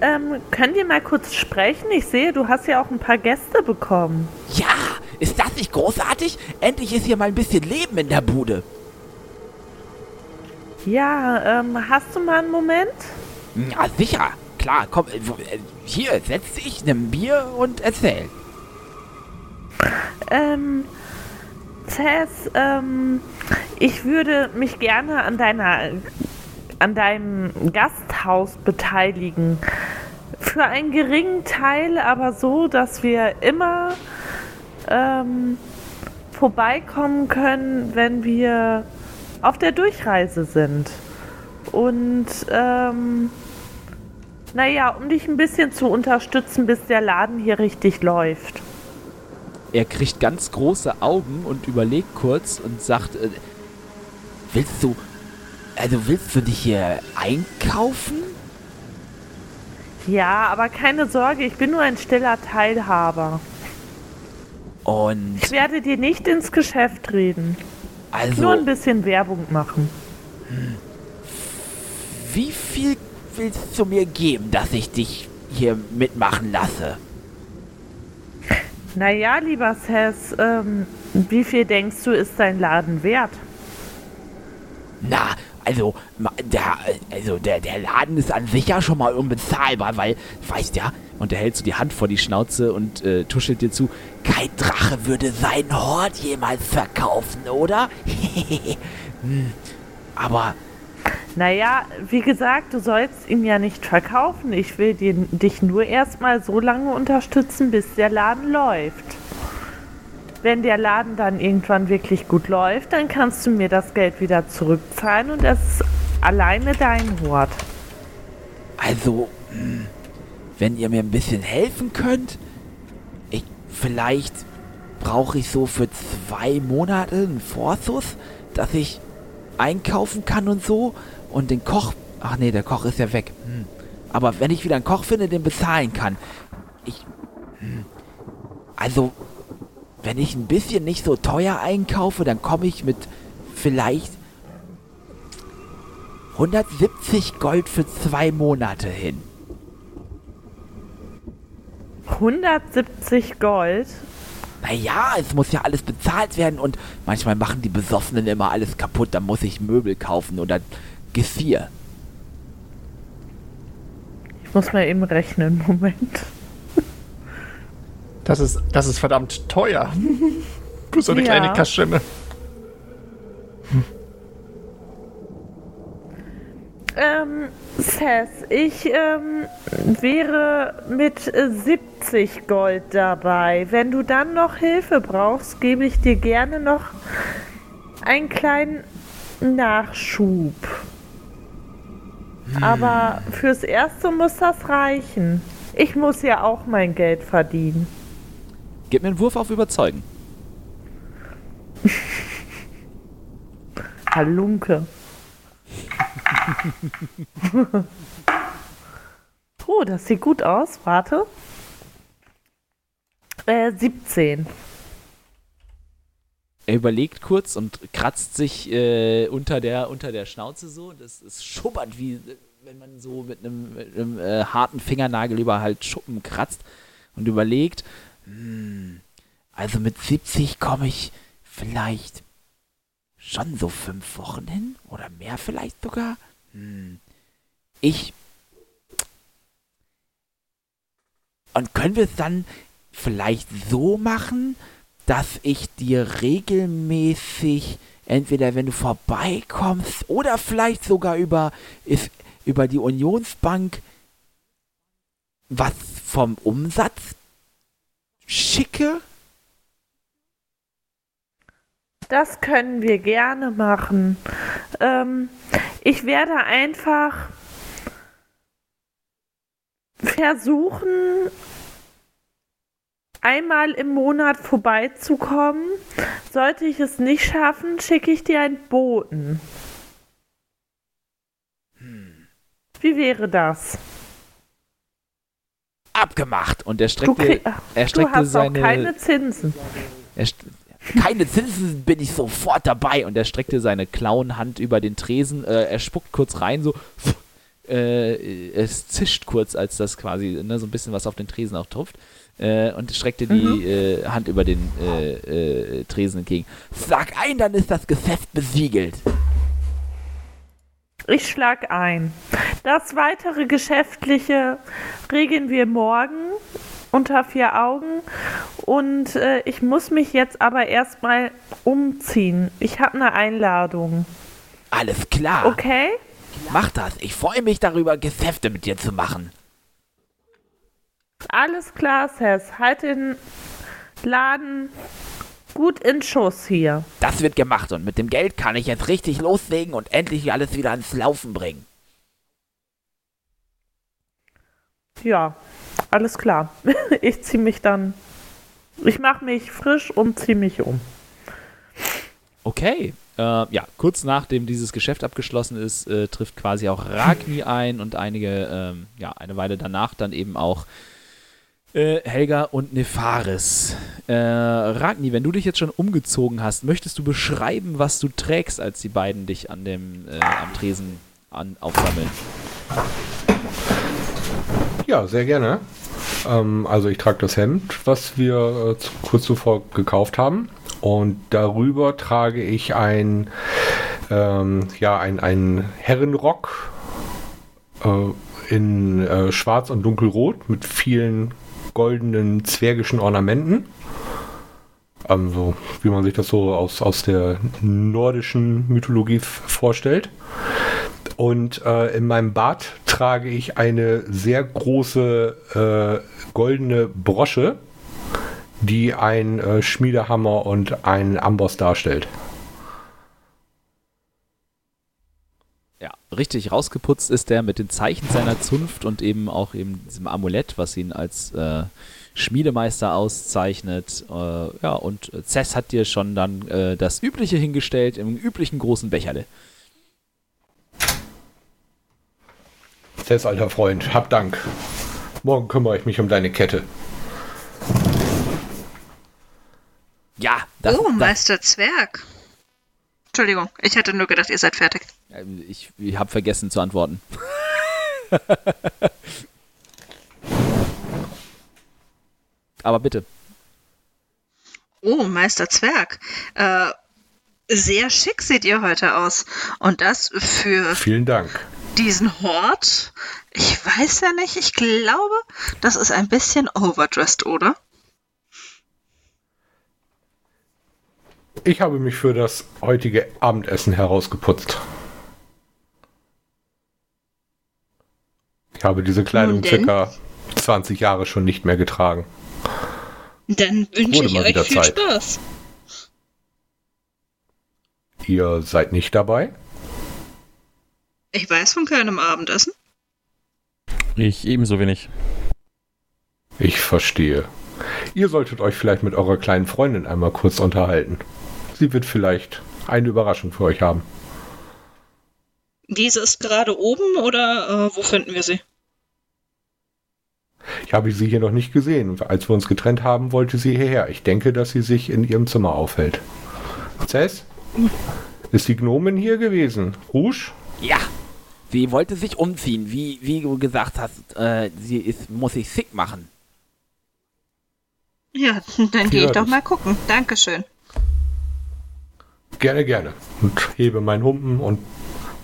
Ähm, könnt ihr mal kurz sprechen? Ich sehe, du hast ja auch ein paar Gäste bekommen. Ja, ist das nicht großartig? Endlich ist hier mal ein bisschen Leben in der Bude. Ja, ähm, hast du mal einen Moment? Ja, sicher. Klar, komm, äh, äh, hier, setz dich, nimm Bier und erzähl. Ähm, Cess, ähm, ich würde mich gerne an deiner an deinem Gasthaus beteiligen. Für einen geringen Teil, aber so, dass wir immer ähm, vorbeikommen können, wenn wir auf der Durchreise sind. Und ähm, naja, um dich ein bisschen zu unterstützen, bis der Laden hier richtig läuft. Er kriegt ganz große Augen und überlegt kurz und sagt, äh, Willst du. Also willst du dich hier einkaufen? Ja, aber keine Sorge, ich bin nur ein stiller Teilhaber. Und Ich werde dir nicht ins Geschäft reden. also. Nur ein bisschen Werbung machen. Wie viel willst du mir geben, dass ich dich hier mitmachen lasse? Naja, lieber Sess, ähm, wie viel denkst du, ist dein Laden wert? Na, also, der, also der, der Laden ist an sich ja schon mal unbezahlbar, weil, weißt ja, und er hält so die Hand vor die Schnauze und äh, tuschelt dir zu. kein Drache würde seinen Hort jemals verkaufen, oder? [LAUGHS] Hm, Aber Naja, wie gesagt, du sollst ihn ja nicht verkaufen. Ich will dir, dich nur erstmal so lange unterstützen, bis der Laden läuft. Wenn der Laden dann irgendwann wirklich gut läuft, dann kannst du mir das Geld wieder zurückzahlen und es ist alleine dein Hort. Also, hm, wenn ihr mir ein bisschen helfen könnt, ich vielleicht brauche ich so für zwei Monate einen Vorschuss, dass ich einkaufen kann und so und den Koch. Ach nee, der Koch ist ja weg. Hm. Aber wenn ich wieder einen Koch finde, den bezahlen kann. Ich. Hm, also, wenn ich ein bisschen nicht so teuer einkaufe, dann komme ich mit vielleicht 170 Gold für zwei Monate hin. 170 Gold. Naja, es muss ja alles bezahlt werden und manchmal machen die Besoffenen immer alles kaputt. Dann muss ich Möbel kaufen oder Gevier. Ich muss mal eben rechnen. Moment. Das ist, das ist verdammt teuer. [LAUGHS] Für so eine Ja. kleine Kaschemme. Ähm, Seth, ich ähm, wäre mit äh, 70 Gold dabei. Wenn du dann noch Hilfe brauchst, gebe ich dir gerne noch einen kleinen Nachschub. Aber fürs Erste muss das reichen. Ich muss ja auch mein Geld verdienen. Gib mir einen Wurf auf Überzeugen. [LAUGHS] Halunke. [LAUGHS] oh, das sieht gut aus. Warte. Äh, 17. Er überlegt kurz und kratzt sich äh, unter, der, unter der Schnauze so. Das ist schubbert, wie wenn man so mit einem, mit einem äh, harten Fingernagel über halt Schuppen kratzt und überlegt, Hm, also mit 70 komme ich vielleicht schon so fünf Wochen hin oder mehr vielleicht sogar. Hm, ich. Und können wir es dann vielleicht so machen, dass ich dir regelmäßig entweder wenn du vorbeikommst oder vielleicht sogar über ist, über die Unionsbank was vom Umsatz schicke? Das können wir gerne machen. Ähm, ich werde einfach versuchen, einmal im Monat vorbeizukommen. Sollte ich es nicht schaffen, schicke ich dir einen Boten. Wie wäre das? Abgemacht. und er streckte, krieg, er du streckte seine, keine Zinsen. er, Keine Zinsen bin ich sofort dabei. und er streckte seine Klauenhand über den Tresen. Äh, er spuckt kurz rein, so. Äh, es zischt kurz, als das quasi ne, so ein bisschen was auf den Tresen auch tropft. Äh, und streckte die äh, Hand über den äh, äh, Tresen entgegen. Sag ein, dann ist das Geschäft besiegelt. Ich schlag ein. Das weitere Geschäftliche regeln wir morgen unter vier Augen Und äh, ich muss mich jetzt aber erstmal umziehen. Ich habe eine Einladung. Alles klar. Okay? Mach das. Ich freue mich darüber, Geschäfte mit dir zu machen. Alles klar, Seth. Halt den Laden gut in Schuss hier. Das wird gemacht und mit dem Geld kann ich jetzt richtig loslegen und endlich alles wieder ans Laufen bringen. Ja, alles klar. [LAUGHS] Ich ziehe mich dann. Ich mache mich frisch und ziehe mich um. Okay. Äh, ja, kurz nachdem dieses Geschäft abgeschlossen ist, äh, trifft quasi auch Ragni ein und einige, ähm, ja, eine Weile danach dann eben auch äh, Helga und Nefaris. Äh, Ragni, wenn du dich jetzt schon umgezogen hast, möchtest du beschreiben, was du trägst, als die beiden dich an dem, äh, am Tresen an, aufsammeln? Ja, sehr gerne. Ähm, also ich trage das Hemd, was wir äh, zu, kurz zuvor gekauft haben. Und darüber trage ich ein, ähm, ja, ein, ein Herrenrock äh, in äh, schwarz und dunkelrot mit vielen goldenen zwergischen Ornamenten. Ähm, so wie man sich das so aus, aus der nordischen Mythologie vorstellt. Und äh, in meinem Bart trage ich eine sehr große äh, goldene Brosche, die ein äh, Schmiedehammer und einen Amboss darstellt. Ja, richtig rausgeputzt ist der mit den Zeichen seiner Zunft und eben auch eben diesem Amulett, was ihn als äh, Schmiedemeister auszeichnet. Äh, ja, und Cess hat dir schon dann äh, das Übliche hingestellt im üblichen großen Becherle. Cess, alter Freund, hab Dank. Morgen kümmere ich mich um deine Kette. Ja, das, oh, das, Meister Zwerg. Entschuldigung, ich hatte nur gedacht, ihr seid fertig. äh, ich, ich habe vergessen zu antworten. [LAUGHS] Aber bitte. Oh, Meister Zwerg. Äh, sehr schick seht ihr heute aus. Und das für Vielen Dank. diesen Hort. Ich weiß ja nicht, ich glaube, das ist ein bisschen overdressed, oder? Ich habe mich für das heutige Abendessen herausgeputzt. Ich habe diese Kleidung circa 20 Jahre schon nicht mehr getragen. Dann wünsche ich euch viel Zeit. Spaß. Ihr seid nicht dabei? Ich weiß von keinem Abendessen. Ich ebenso wenig. Ich verstehe. Ihr solltet euch vielleicht mit eurer kleinen Freundin einmal kurz unterhalten. Sie wird vielleicht eine Überraschung für euch haben. Diese ist gerade oben oder äh, wo finden wir sie? Ich habe sie hier noch nicht gesehen und als wir uns getrennt haben, wollte sie hierher. Ich denke, dass sie sich in ihrem Zimmer aufhält. Cess? Ist die Gnomin hier gewesen? Rouge? Ja. Sie wollte sich umziehen, wie, wie du gesagt hast, äh, sie ist, muss sich sick machen. Ja, dann gehe ich doch mal gucken. Dankeschön. Gerne, gerne. Und hebe meinen Humpen und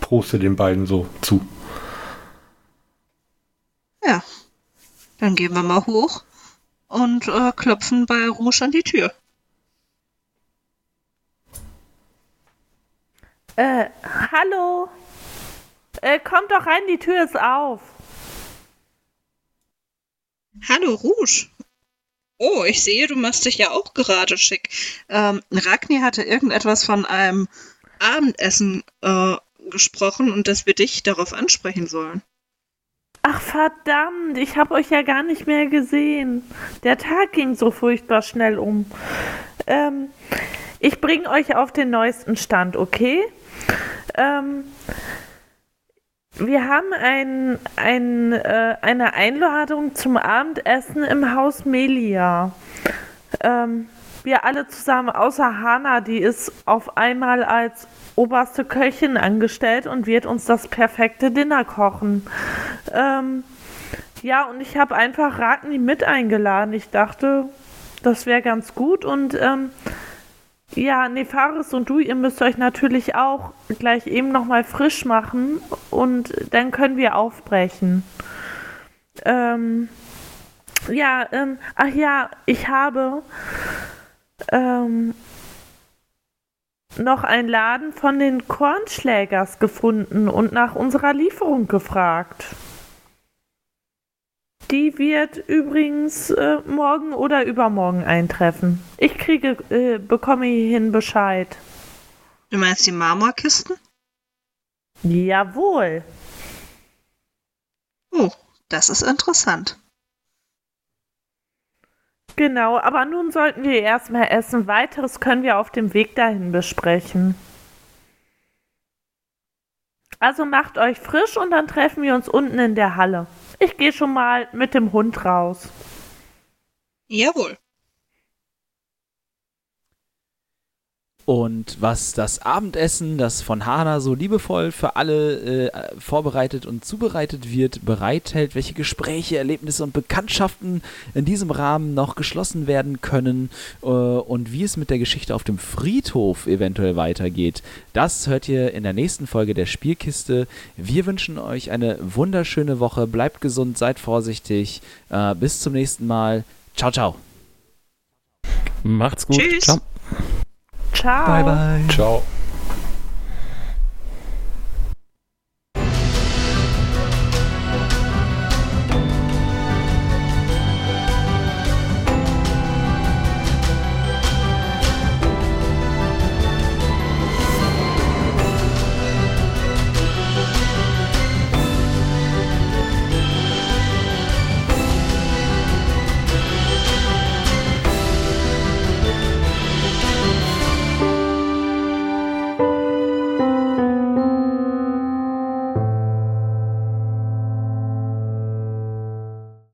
proste den beiden so zu. Ja. Dann gehen wir mal hoch und äh, klopfen bei Rouge an die Tür. Äh, hallo? Äh, kommt doch rein, die Tür ist auf. Hallo Rouge. Oh, ich sehe, du machst dich ja auch gerade schick. Ähm, Ragni hatte irgendetwas von einem Abendessen äh, gesprochen und dass wir dich darauf ansprechen sollen. Ach verdammt, ich habe euch ja gar nicht mehr gesehen. Der Tag ging so furchtbar schnell um. Ähm, ich bringe euch auf den neuesten Stand, okay? Ähm, wir haben ein, ein, äh, eine Einladung zum Abendessen im Haus Melia. Ähm, wir alle zusammen, außer Hannah, die ist auf einmal als oberste Köchin angestellt und wird uns das perfekte Dinner kochen. Ähm, ja, und ich habe einfach Ragni mit eingeladen. Ich dachte, das wäre ganz gut. Und ähm, ja, Nefaris und du, ihr müsst euch natürlich auch gleich eben nochmal frisch machen und dann können wir aufbrechen. Ähm, Ja, ähm, ach ja, ich habe ähm, noch einen Laden von den Kornschlägers gefunden und nach unserer Lieferung gefragt. Die wird übrigens äh, morgen oder übermorgen eintreffen. Ich kriege, äh, bekomme hierhin Bescheid. Du meinst die Marmorkisten? Jawohl. Oh, das ist interessant. Genau, aber nun sollten wir erstmal essen. Weiteres können wir auf dem Weg dahin besprechen. Also macht euch frisch und dann treffen wir uns unten in der Halle. Ich gehe schon mal mit dem Hund raus. Jawohl. Und was das Abendessen, das von Hana so liebevoll für alle äh, vorbereitet und zubereitet wird, bereithält, welche Gespräche, Erlebnisse und Bekanntschaften in diesem Rahmen noch geschlossen werden können äh, und wie es mit der Geschichte auf dem Friedhof eventuell weitergeht, das hört ihr in der nächsten Folge der Spielkiste. Wir wünschen euch eine wunderschöne Woche, bleibt gesund, seid vorsichtig, äh, bis zum nächsten Mal. Ciao, ciao. Macht's gut. Tschüss. Ciao. Ciao. Bye, bye. Ciao.